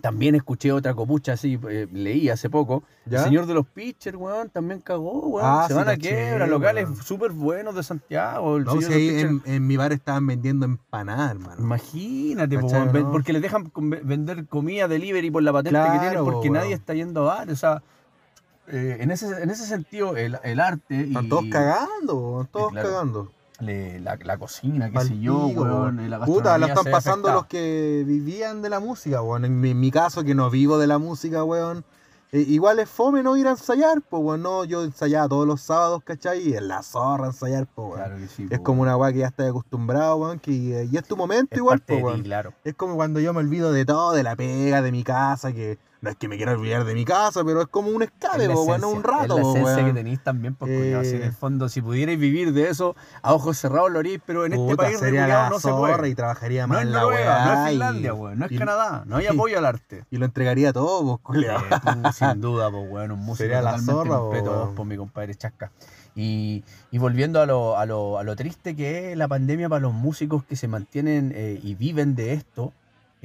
También escuché otra copucha así, eh, leí hace poco. ¿Ya? El señor de los pitchers, weón, también cagó, weón. Ah, Se sí, van a quiebra, locales súper buenos de Santiago. El No, señor si de en, en mi bar estaban vendiendo empanadas, hermano. Imagínate, po, ¿Cachai, weón, ven- no? porque les dejan vender comida delivery por la patente que tienen, porque weón. nadie está yendo a bar. O sea, eh, en, ese, en ese sentido, el, el arte. Están y, todos cagando, todos claro. cagando. Le- la, la cocina, qué sé yo, weón. weón. la Puta, la están pasando los que vivían de la música, weón. En mi, en mi caso, que no vivo de la música, weón. eh, igual es fome no ir a ensayar, pues, weón. No, yo ensayaba todos los sábados, ¿cachai? Y en la zorra ensayar, pues, weón. Claro que sí, Es po, como weón. una weá que ya estás acostumbrado, weón. Que, eh, y es tu momento Es igual, pues, de ti, weón. claro. Es como cuando yo me olvido de todo, de la pega, de mi casa, que no es que me quiera olvidar de mi casa, pero es como un escape, po, esencia, un rato, es la po, esencia que weón. tenéis también, porque culiao, si en Eh. el fondo, si pudierais vivir de eso, a ojos cerrados lo haríais, pero en este Puta, país sería la no se puede. y trabajaría No más es en la Noruega, no weá. es y- Finlandia, weón, no es y- Canadá, no hay apoyo al arte. Y lo entregaría todo, pues, culiao. Eh, tú, sin duda, pues, weón, un músico Sería la zorra, po, weón. por mi compadre Chasca. Y, y volviendo a lo, a, lo, a lo triste que es la pandemia para los músicos que se mantienen eh, y viven de esto,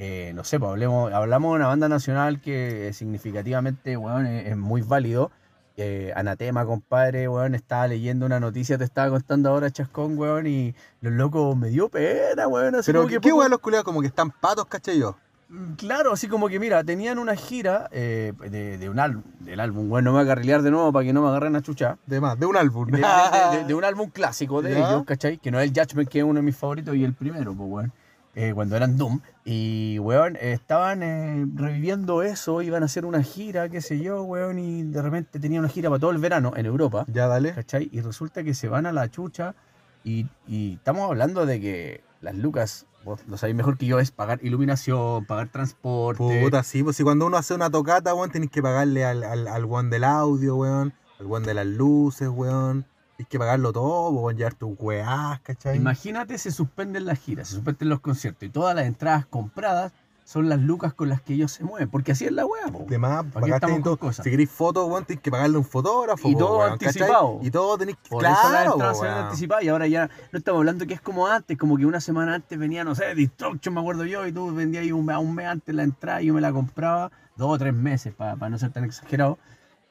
eh, no sé, pues hablemos, hablamos de una banda nacional que significativamente, weón, es, es muy válido. Eh, Anatema, compadre, weón, estaba leyendo una noticia, te estaba contando ahora Chascón, weón, y los locos me dio pena, weón. Así Pero, como ¿qué, que qué weón los culiados como que están patos, caché yo? Mm, Claro, así como que mira, tenían una gira eh, de, de un álbum, del álbum, bueno, no me voy a carrilear de nuevo para que no me agarren a chucha. De más, de un álbum. De, un álbum clásico de ellos, ¿cachai? Que no es el Judgment, que es uno de mis favoritos y el primero, pues, weón. Eh, cuando eran Doom. Y, weón, estaban eh, reviviendo eso, iban a hacer una gira, qué sé yo, weón, y de repente tenían una gira para todo el verano en Europa. ya, dale. ¿cachai? Y resulta que se van a la chucha y, y estamos hablando de que las lucas, vos lo sabéis mejor que yo, es pagar iluminación, pagar transporte. Puta, sí, pues si cuando uno hace una tocata, weón, tenés que pagarle al, al, al weón del audio, weón, al weón de las luces, weón. Tienes que pagarlo todo, weón, llevar tus weás, ¿cachai? Imagínate, se suspenden las giras, se suspenden los conciertos y todas las entradas compradas son las lucas con las que ellos se mueven, porque así es la weá, po. De más, ¿Para qué pagaste todo. cosas? Si queréis fotos, weón, tenés que pagarle a un fotógrafo, Y po, todo weón, ¿cachai? anticipado. Y todo tenés que. Por eso claro, po, weón. anticipadas y ahora ya no estamos hablando que es como antes, como que una semana antes venía, no sé, Destruction, me acuerdo yo, y tú vendías ahí un mes antes la entrada y yo me la compraba dos o tres meses, para no ser tan exagerado.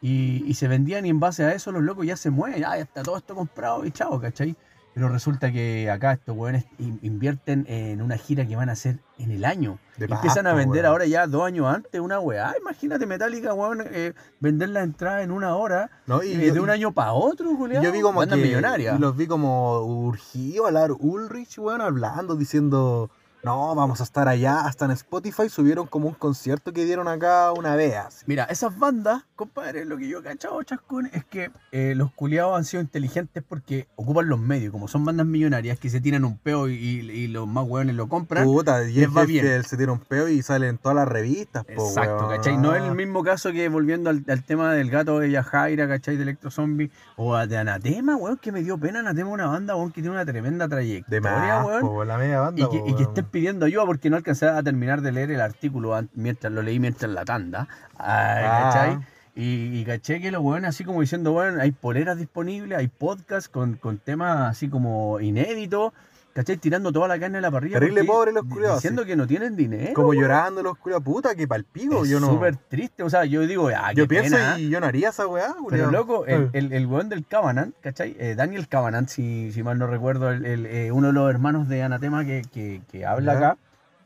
Y, y se vendían y en base a eso los locos ya se mueven, ya, ya está todo esto comprado y chao, ¿cachai? Pero resulta que acá estos weones in- invierten en una gira que van a hacer en el año. De Empiezan a vender weón. ahora ya dos años antes una weá. Imagínate Metallica, weón, eh, vender la entrada en una hora No, y eh, yo- de un año para otro, Julián. yo vi como que millonaria. los vi como urgidos hablar Ulrich, weón, hablando, diciendo, no, vamos a estar allá. Hasta en Spotify subieron como un concierto que dieron acá una vez. así. Mira, esas bandas, compadre, lo que yo he cachado, chascón, es que eh, los culiados han sido inteligentes porque ocupan los medios, como son bandas millonarias que se tiran un peo y, y- y los más hueones lo compran. Puta, y les es va que bien. él se tira un peo y sale en todas las revistas, po, Exacto, weón. ¿cachai? No es el mismo caso que volviendo al, al tema del gato de Yajaira, ¿cachai? De Electro Zombie, o de Anatema, weón, que me dio pena Anatema, una banda, weón, que tiene una tremenda De trayectoria, más, weón. po, la media banda, Y que, po, y que. Pidiendo ayuda porque no alcancé a terminar de leer el artículo mientras lo leí mientras la tanda. Ay, Ah. ¿cachai? Y, y caché que los weones así como diciendo, bueno, hay poleras disponibles, hay podcasts con, con temas así como inéditos, ¿cachai? Tirando toda la carne a la parrilla. Terrible porque- pobre los culiados, Diciendo que no tienen dinero. Como llorando los culiados, puta, que palpico. Es Yo no. súper triste, o sea, yo digo, ah, Yo qué pienso pena, y yo no haría esa weá, pero loco, el, el, el weón del Cabanant, ¿cachai? Eh, Daniel Cabanant, si, si mal no recuerdo, el, el, eh, uno de los hermanos de Anatema que, que, que habla acá,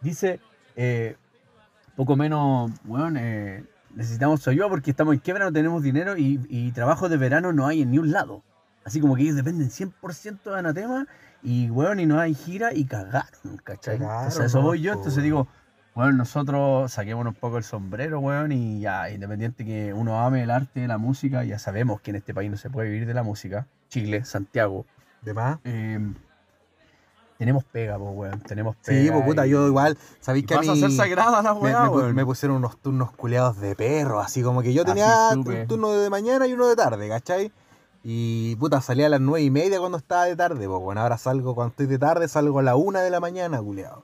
dice, eh, poco menos, weón, eh, necesitamos su ayuda porque estamos en quiebra, no tenemos dinero y, y trabajo de verano no hay en ni un lado. Así como que ellos dependen 100% de Anatema y, weón, y no hay gira y cagaron, ¿cachai? Cagaron, entonces a eso voy yo, entonces digo, bueno, nosotros saquémonos un poco el sombrero, weón, y ya, independiente que uno ame el arte, la música, ya sabemos que en este país no se puede vivir de la música. Chile, Santiago. De más. eh, tenemos pega, pues, weón, tenemos pega. Sí, pues puta, y- yo igual, sabéis que a mí a ser sagrada la me, weá, me pu- weón. me pusieron unos turnos culeados de perro, así como que yo tenía un turno de mañana y uno de tarde, ¿cachai? Y puta, salía a las nueve y media cuando estaba de tarde, pues bueno, ahora salgo cuando estoy de tarde, salgo a la una de la mañana, culeado.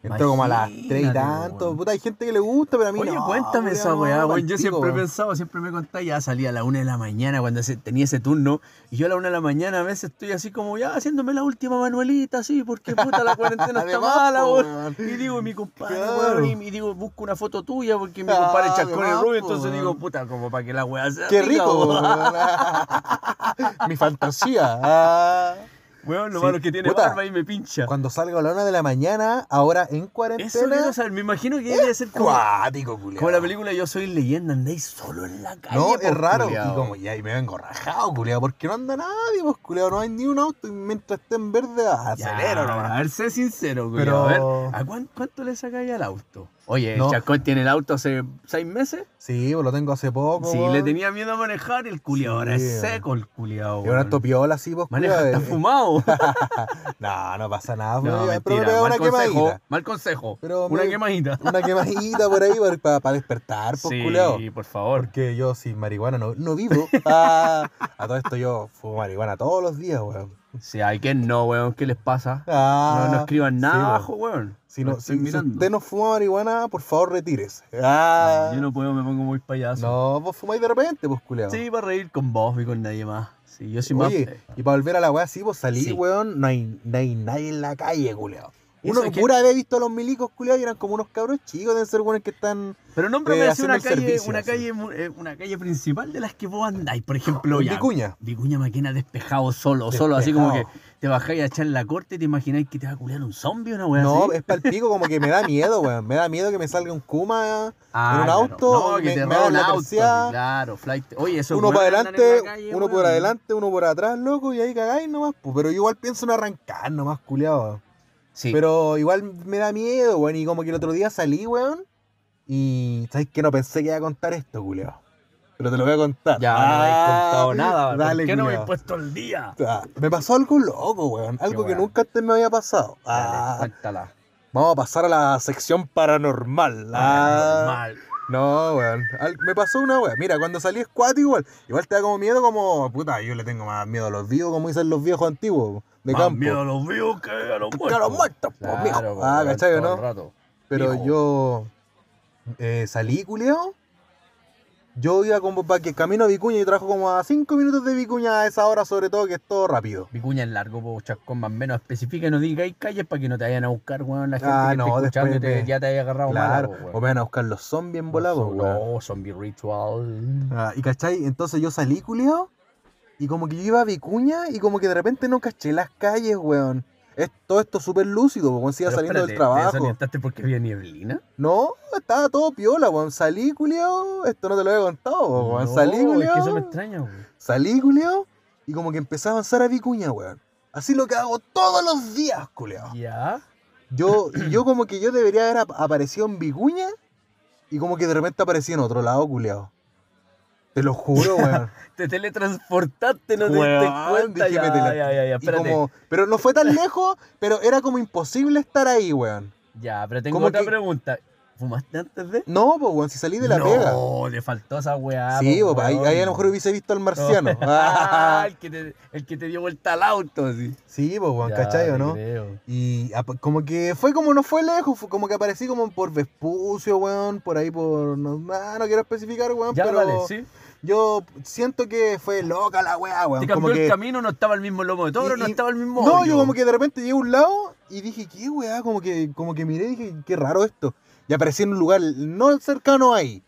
Entro como a las tres y tanto, puta, hay gente que le gusta, pero a mí Oye, no. cuéntame esa weá, weón. Yo siempre he pensado, siempre me contaba, ya salía a la una de la mañana cuando tenía ese turno. Y yo a la una de la mañana a veces estoy así como ya haciéndome la última manuelita, así, porque puta la cuarentena está mala, weón. Y digo, mi compadre, Claro. weón, y, digo, busco una foto tuya porque mi Ah, compadre Chascón es además, rubio, entonces digo, puta, como para que la weá sea Qué rica, rico, weón. Mi fantasía. Ah. Weón, lo Sí, malo que tiene puta. barba y me pincha. Cuando salga a la una de la mañana, ahora en Eso cuarentena. quiero saber, me imagino que debe ser como, Cuático, culiao. como la película Yo soy leyenda, andáis solo en la calle. No, es raro. culiao. Y como ya y me vengo rajado, culiao, porque no anda nadie, pues, culiao, no hay ni un auto y mientras esté en verde, acelero nomás. A ver, sé sincero, Pero- Pero... A ver, ¿a cuán- cuánto le sacáis al auto? Oye, No. Chacón tiene el auto hace seis meses. Sí, pues lo tengo hace poco. Sí, le tenía miedo a manejar el culiao. Ahora Sí, es seco el culiao. Y ahora topiola así, pues, Maneja culiao, hasta eh. fumado. No, no pasa nada, No, pues, pero me mentira, mal una consejo, quemadita. mal consejo. Pero una me- quemadita. Una quemadita por ahí para, despertar, pues, sí, por favor. Porque yo sin marihuana no, no vivo. Ah, a todo esto yo fumo marihuana todos los días, weón. Si hay que no, weón, ¿qué les pasa? Ah, no, no escriban nada sí, abajo, weón. Si, no, si, usted no fuma marihuana, por favor retírese. Ah, Yo no puedo, me pongo muy payaso. no, vos fumáis de repente, pues culiao. Sí, para reír con vos y con nadie más. Sí, yo soy más. Oye, y para volver a la weá, sí, pues salí, Sí. weón, no hay, no hay nadie en la calle, culiao. Eso Uno que- pura vez visto a los milicos, culiao, y eran como unos cabros chicos, deben ser weones que están Pero nómbrame eh, así una calle, servicio, una así. calle, mu- eh, una calle principal de las que vos andáis. Por ejemplo, ya. Vicuña. Vicuña Maquena despejado solo, solo, así como que. Te bajáis a echar la corte y te imagináis que te va a culiar un zombie o una weá No, así. es para el pico, como que me da miedo, weón. Me da miedo que me salga un Kuma, Ah, en un claro. auto, no, que me- te hagan la auto. Claro, flight. Oye, eso uno para adelante, uno por adelante, uno por atrás, loco, y ahí cagáis nomás. pues, Pero yo igual pienso en arrancar nomás, culiado. Sí. Pero igual me da miedo, weón. Y como que el otro día salí, weón. Y sabes que no pensé que iba a contar esto, culiado. Pero te lo voy a contar. ya no me habéis Ah, contado nada. Dale, ¿Por qué no me he puesto el día? Ah, Me pasó algo loco, weón. Algo que nunca antes me había pasado. Dale, Ah, cuéntala. vamos a pasar a la sección paranormal. Ah, Normal. No, weón. Al- Me pasó una weón. Mira, cuando salí es cuático igual. Igual te da como miedo, como. Puta, yo le tengo más miedo a los vivos, como dicen los viejos antiguos. De Más campo. miedo a los vivos que a los Que muertos. a los muertos, po, Claro, mijo. po, Ah, ¿cachai no? rato. Pero Mijo. yo. eh, salí, culiao. Yo iba como para que camino a Vicuña y trabajo como a 5 minutos de Vicuña a esa hora, sobre todo, que es todo rápido. Vicuña es largo, po, chascón, más o menos. Especifica y no digáis calles para que no te vayan a buscar, weón. La gente Ah, que no, esté escuchando y te- me- ya te haya agarrado Claro. mala, po, o me van a buscar los zombies en volado, weón. No, zombie ritual. Ah, y cachai, entonces yo salí, culiao, y como que yo iba a Vicuña y como que de repente no caché las calles, weón. Es, todo esto súper lúcido, weón, Pero saliendo espérate, del ¿Te trabajo. desorientaste porque había nieblina? No, estaba todo piola, weón. Salí, culiao, esto no te lo había contado, weón. No, Salí, es culiao. que eso me extraña, weón. Salí, culiao, y como que empecé a avanzar a Vicuña, weón. Así lo que hago todos los días, culiao. Ya. Yo, y yo como que yo debería haber ap- aparecido en Vicuña y como que de repente aparecí en otro lado, culiao. Te lo juro, weón. Te teletransportaste, no te diste cuenta. Ya, me tele- ya, ya, ya, Y espérate. como, pero no fue tan lejos, pero era como imposible estar ahí, weón. Ya, pero tengo como otra que- pregunta. ¿Fumaste antes de? No, pues, weón, si salí de la no, pega. le faltó esa weá. Sí, po, pues, ahí, ahí a lo mejor hubiese visto al marciano. Ah, el, que te, el que te dio vuelta al auto, sí. sí, pues, weón, ¿cachai o no? creo. Y como que fue como no fue lejos, fue como que aparecí como por Vespucio, weón, por ahí por... No, ah, no quiero especificar, weón, Ya, pero vale, sí. Yo siento que fue loca la weá, weón. Te Como cambió que... el camino, no estaba el mismo lomo de toro, Y- no estaba el mismo No, hoyo. yo como que de repente llegué a un lado y dije, ¿qué weá? Como que, como que miré y dije, qué raro esto. Y aparecí en un lugar no cercano ahí.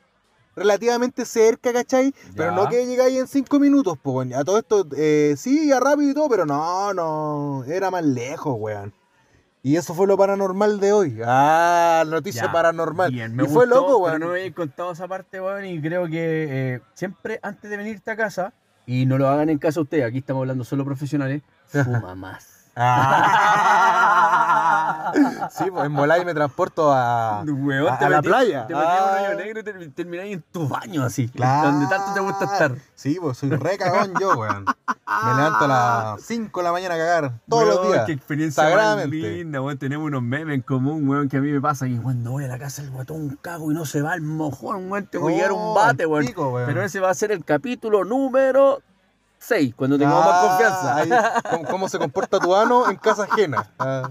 Relativamente cerca, ¿cachai? Pero no que llegáis en cinco minutos, pues. A todo esto, eh, sí, ya rápido y todo, pero no, no. Era más lejos, weón. Y eso fue lo paranormal de hoy. Ah, noticia Ya, paranormal. Bien, me y fue loco, weón. Pero no me habéis contado esa parte, weón, y creo que eh, siempre antes de venirte a casa, y no lo hagan en casa ustedes, aquí estamos hablando solo profesionales, fuma más. Ah. sí, pues en Molay me transporto a, Weón, a- te a la playa. Te metí en un Ah. hoyo negro y te- termináis en tu baño así. Claro. Donde tanto te gusta estar. Sí, pues soy re cagón yo, weón. Me levanto a las 5 de la mañana a cagar todos Weón, los días. Qué experiencia más linda, weón. Tenemos unos memes en común, weón, que a mí me pasa que cuando voy a la casa del guatón cago y no se va el mojón, weón. Tengo que llevar un Oh, bate, weón. pico, weón. Pero ese va a ser el capítulo número 6, cuando tengamos más Ah, confianza. ahí, ¿cómo, cómo se comporta tu ano en casa ajena? Ah,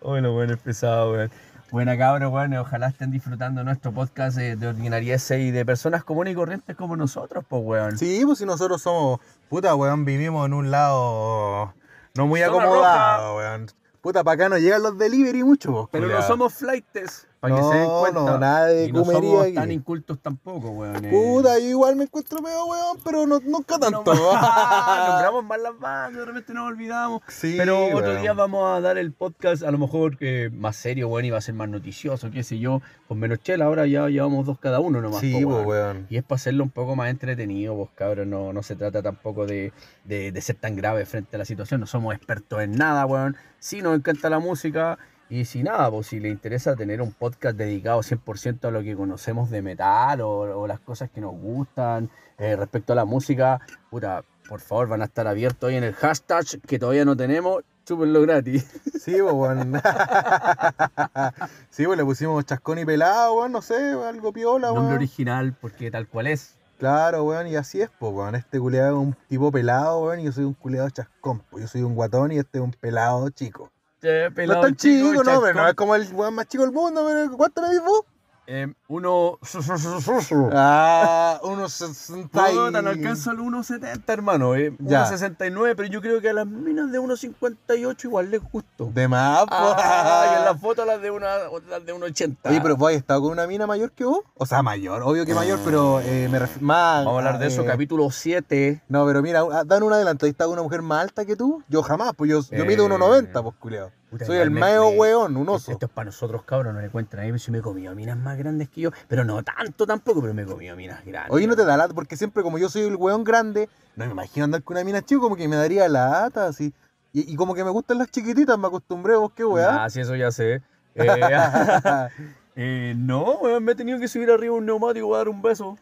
Bueno, bueno, es pesado, weón. Buena cabros, weón. Ojalá estén disfrutando nuestro podcast eh, de ordinariese y de personas comunes y corrientes como nosotros, pues, weón. sí, pues si nosotros somos, puta, weón, vivimos en un lado no muy Zona acomodado, weón. Puta, para acá no llegan los delivery mucho, pues, Pero no somos flightes. Para que se den No, cuenta. no, nada de y no somos aquí. tan incultos tampoco, weón. eh. Puta, yo igual me encuentro medio weón, pero no, nunca tanto. Nombramos más las bandas, de repente nos olvidamos. sí, Pero otro weón. día vamos a dar el podcast, a lo mejor eh, más serio, bueno, y va a ser más noticioso, qué sé yo, con menos chela. Ahora ya llevamos dos cada uno nomás. Sí, po, weón. weón. Y es para hacerlo un poco más entretenido, pues cabrón, no, no se trata tampoco de, de- de ser tan grave frente a la situación, no somos expertos en nada, weón. Sí nos encanta la música y si nada, pues si le interesa tener un podcast dedicado 100% a lo que conocemos de metal o, o las cosas que nos gustan eh, respecto a la música, puta, por favor van a estar abiertos hoy en el hashtag que todavía no tenemos, chúpenlo gratis. Sí, pues, weón. sí, pues le pusimos chascón y pelado, weón, no sé, algo piola, Nombre weón. original porque tal cual es. Claro, weón, y así es, pues, weón. Este culeado es un tipo pelado, weón, y yo soy un culeado chascón. Pues yo soy un guatón y este es un pelado chico. No es tan chico, no, pero no es como el weón más chico del mundo, pero ¿cuánto me dices vos? Eh, uno... Ah, unos 60 y... Puta, no alcanzo al 1.70, hermano. Eh. Ya. 1.69, pero yo creo que a las minas de 1.58 igual les gustó. De más. Ah, y en la foto las de una, las de 1.80. Oye, pero vos has estado con una mina mayor que vos? O sea, mayor, obvio que mayor, pero eh, me refiero más... Vamos a hablar de eso, eh, capítulo 7. No, pero mira, ah, dan un adelanto. ¿Has estado con una mujer más alta que tú? Yo jamás, pues yo, yo mido Eh, 1,90, pues, culiao. Puta, Soy el me- meo me- weón, un oso. Esto es para nosotros, cabros, no le cuentan a mí, pero si me he comido minas más grandes que yo. Pero no tanto tampoco, pero me he comido minas grandes. Oye, no te da lata, porque siempre como yo soy el weón grande, no me imagino andar con una mina chica, como que me daría lata, así. Y, y como que me gustan las chiquititas, me acostumbré, vos qué weá. Ah, sí, eso ya sé. Eh, eh, no, weón, me he tenido que subir arriba un neumático para dar un beso.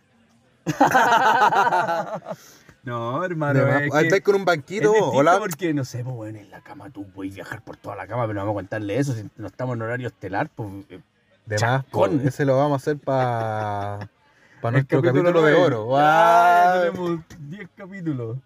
no, hermano, De más, es que- estáis con un banquito, hola. porque, no sé, pues, bueno, en la cama tú puedes viajar por toda la cama, pero no vamos a contarle eso, si no estamos en horario estelar, pues... eh, De más, po, ese lo vamos a hacer para pa el nuestro capítulo, de oro. Ah, tenemos 10 capítulos.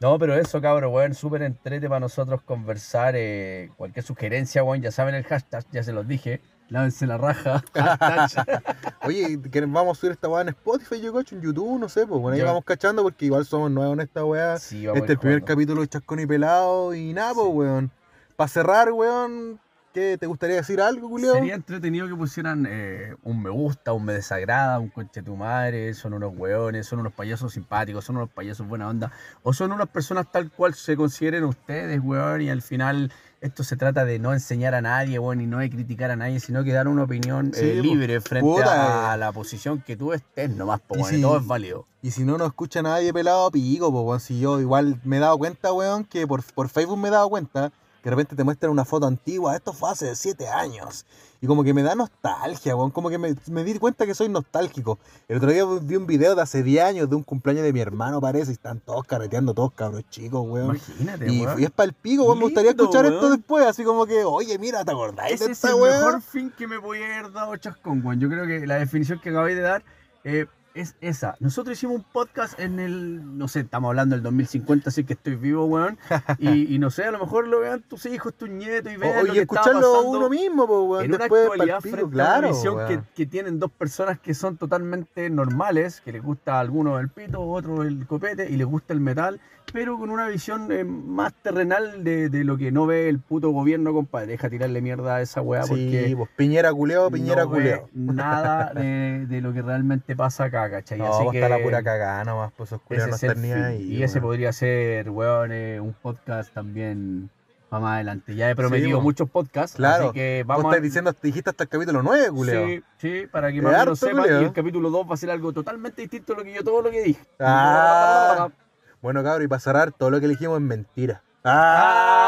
No, pero eso, cabrón, weón, súper entrete para nosotros conversar. eh, cualquier sugerencia, weón, ya saben el hashtag, ya se los dije. Lávense la raja. hashtag. Oye, que vamos a subir esta weá en Spotify, yo cacho, en YouTube, no sé, pues bueno, ahí vamos cachando porque igual somos nuevos en esta weá. Sí, Este es el ir primer jugando. capítulo de Chascón y Pelado y nada, pues, Sí. weón. Para cerrar, weón, ¿qué te gustaría decir algo, Julio? Sería entretenido que pusieran eh, un me gusta, un me desagrada, un conche tu madre, son unos hueones, son unos payasos simpáticos, son unos payasos buena onda, o son unas personas tal cual se consideren ustedes, weón, y al final esto se trata de no enseñar a nadie, weón, y no de criticar a nadie, sino que dar una opinión Sí, eh, po. libre frente Puta, a, eh. a la posición que tú estés nomás, po, y si- todo es válido. Y si no nos escucha nadie pelado, pico, pues, weón. Si yo igual me he dado cuenta, weón, que por, por Facebook me he dado cuenta de repente te muestran una foto antigua. Esto fue hace 7 años. Y como que me da nostalgia, weón. Como que me, me di cuenta que soy nostálgico. El otro día vi un video de hace 10 años de un cumpleaños de mi hermano, parece. Y están todos carreteando, todos cabros chicos, weón. Imagínate, Y, weón. y es para el pico, weón. Me gustaría escuchar esto después. Así como que, oye, mira, ¿te acordáis Ese de es esta el weón? mejor fin que me podía haber dado Chascón, weón. Yo creo que la definición que acabáis de dar eh, es esa. Nosotros hicimos un podcast en el, no sé, estamos hablando del 2050, así que estoy vivo, weón. Y, y no sé, a lo mejor lo vean tus hijos, tus nietos y vean O- lo y que estaba escucharlo pasando uno mismo, pues, weón. en una Después actualidad pa'l pico, frente a claro, una visión que, que tienen dos personas que son totalmente normales, que les gusta a alguno el pito, otro el copete y les gusta el metal, pero con una visión eh, más terrenal de, de lo que no ve el puto gobierno, compadre. Deja tirarle mierda a esa weá porque Sí, pues Piñera culeado, Piñera no ve culeado. nada de, de lo que realmente pasa acá, ¿cachai? No, Así pues que está la pura cagada nomás, pues esos no están ni ahí. Y ese podría ser, weón, eh, un podcast también para más adelante. Ya he prometido po. muchos podcasts, Claro. así que Vos vamos a... estás diciendo, dijiste hasta el capítulo 9, culeado. Sí, sí, para que más o menos harto, sepan. Y el capítulo 2 va a ser algo totalmente distinto a lo que yo todo lo que dije. Ah. Bueno, cabrón, y para cerrar, todo lo que elegimos es mentira. Ah,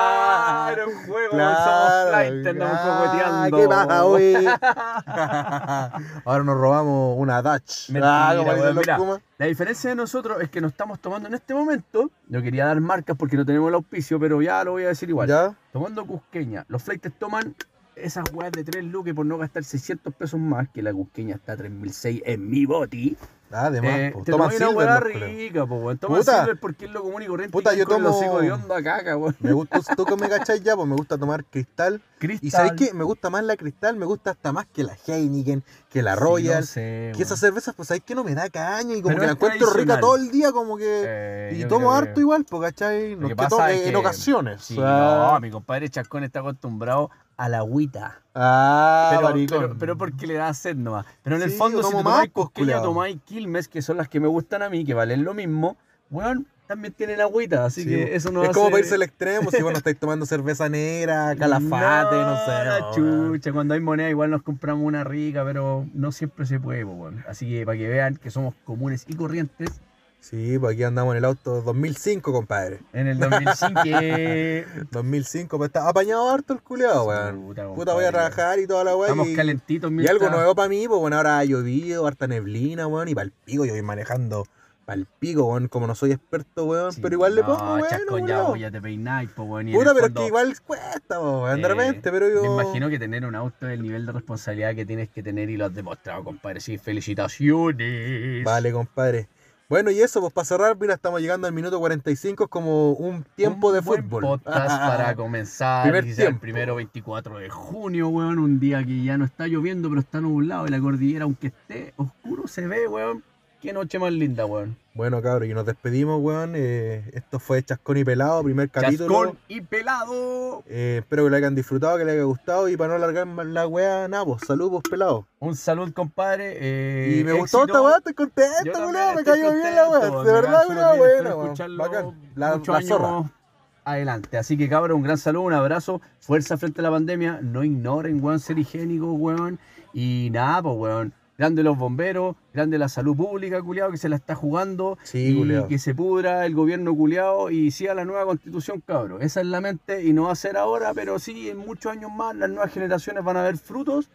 era un juego, somos flight, andamos Ah, cogoteando. ¿Qué pasa, güey? Ahora nos robamos una Dutch. Mentira, ah, mira. La diferencia de nosotros es que nos estamos tomando en este momento, no quería dar marcas porque no tenemos el auspicio, pero ya lo voy a decir igual. ¿Ya? Tomando cusqueña, los flights toman esas weas de 3 lucas por no gastar 600 pesos más, que la cusqueña está a 3006 en mi boti. Ah, de más. Eh, te tomas una silver, los culeados. rica, po, weón. Toma Puta. silver porque es lo común y corriente. Puta, yo tomo- hocico de onda a caca, weón. Me gusta, tú que me cacháis ya, pues me gusta tomar cristal. Cristal. Y ¿sabéis qué? Me gusta más la cristal, me gusta hasta más que la Heineken, que la Sí, Royal. no sé, que esas cervezas, pues ¿sabéis que no me da caña? Y como Pero que la encuentro rica todo el día, como que... Eh, y tomo que- harto igual, pues, ¿cachai? No que que en que- ocasiones. Sí, o sea, no, mi compadre Chascón está acostumbrado a la agüita. Ah, Pero, pero, pero porque le da sed nomás. Pero en el fondo, si te tomáis más, pues, cosquilla, culiao. tomáis Quilmes, que son las que me gustan a mí, que valen lo mismo, weón, también tienen agüita. Así Sí, que eso no es hace... como para irse al extremo, si vos no estáis tomando cerveza negra, calafate, no, sé. la no, chucha, cuando hay moneda igual nos compramos una rica, pero no siempre se puede, po, weón. Así que para que vean que somos comunes y corrientes, Sí, pues aquí andamos en el auto 2005, compadre. en el 2005 que... 2005, pues está apañado harto el culeado, weón. Puta, Puta, voy a trabajar y toda la weá. Estamos y- calentitos, Y mira. algo está- nuevo para mí, pues bueno, ahora ha llovido, harta neblina, weón, y pa'l pico, yo voy manejando pa'l pico, weón, como no soy experto, weón, Sí, pero igual le pongo, weón. chascón, ya, culiao. pues, ya te peináis, pues, weón. y Puta, el pero es que igual cuesta, po, weón, de Eh, repente, pero yo... Me imagino que tener un auto es el nivel de responsabilidad que tienes que tener y lo has demostrado, compadre. Sí, felicitaciones. Vale, compadre. Bueno, y eso, pues para cerrar, mira, estamos llegando al minuto 45, es como un tiempo Un de buen fútbol. podcast para comenzar. Primer quizá el tiempo. primero 24 de junio, weón. Un día que ya no está lloviendo, pero está nublado. Y la cordillera, aunque esté oscuro, se ve, weón. Qué noche más linda, weón. Bueno, cabrón, y nos despedimos, weón. eh, esto fue Chascón y Pelado, primer capítulo. Chascón y pelado. Eh, espero que lo hayan disfrutado, que les haya gustado. Y para no alargar más la weá, nada, pues saludos, pelado. Un salud, compadre. eh, y me gustó esta weá, estoy contento, weón. Me cayó bien la weá. De verdad, una buena, weón. Bacán. La, la años zorra. adelante. Así que cabrón, un gran saludo, un abrazo, fuerza frente a la pandemia, no ignoren, weón, ser higiénico, weón. Y nada, pues, weón. Grande los bomberos, grande la salud pública, culiado, que se la está jugando. Sí, y culiao. que se pudra el gobierno culiado y siga la nueva constitución, cabrón. Esa es la mente y no va a ser ahora, pero sí en muchos años más las nuevas generaciones van a ver frutos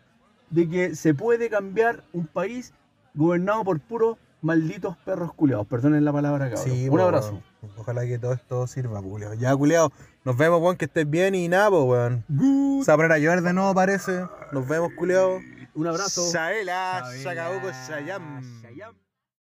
de que se puede cambiar un país gobernado por puros malditos perros culiados. Perdonen la palabra, cabrón. Sí, un po, abrazo. Ojalá que todo esto sirva, culiao. Ya, culiao. Nos vemos, weón, que estés bien y nada, weón. Se va a poner a llover de nuevo, parece. Nos vemos, culiao. Un abrazo. Saela, Sacabuco, Sayam. Sayam.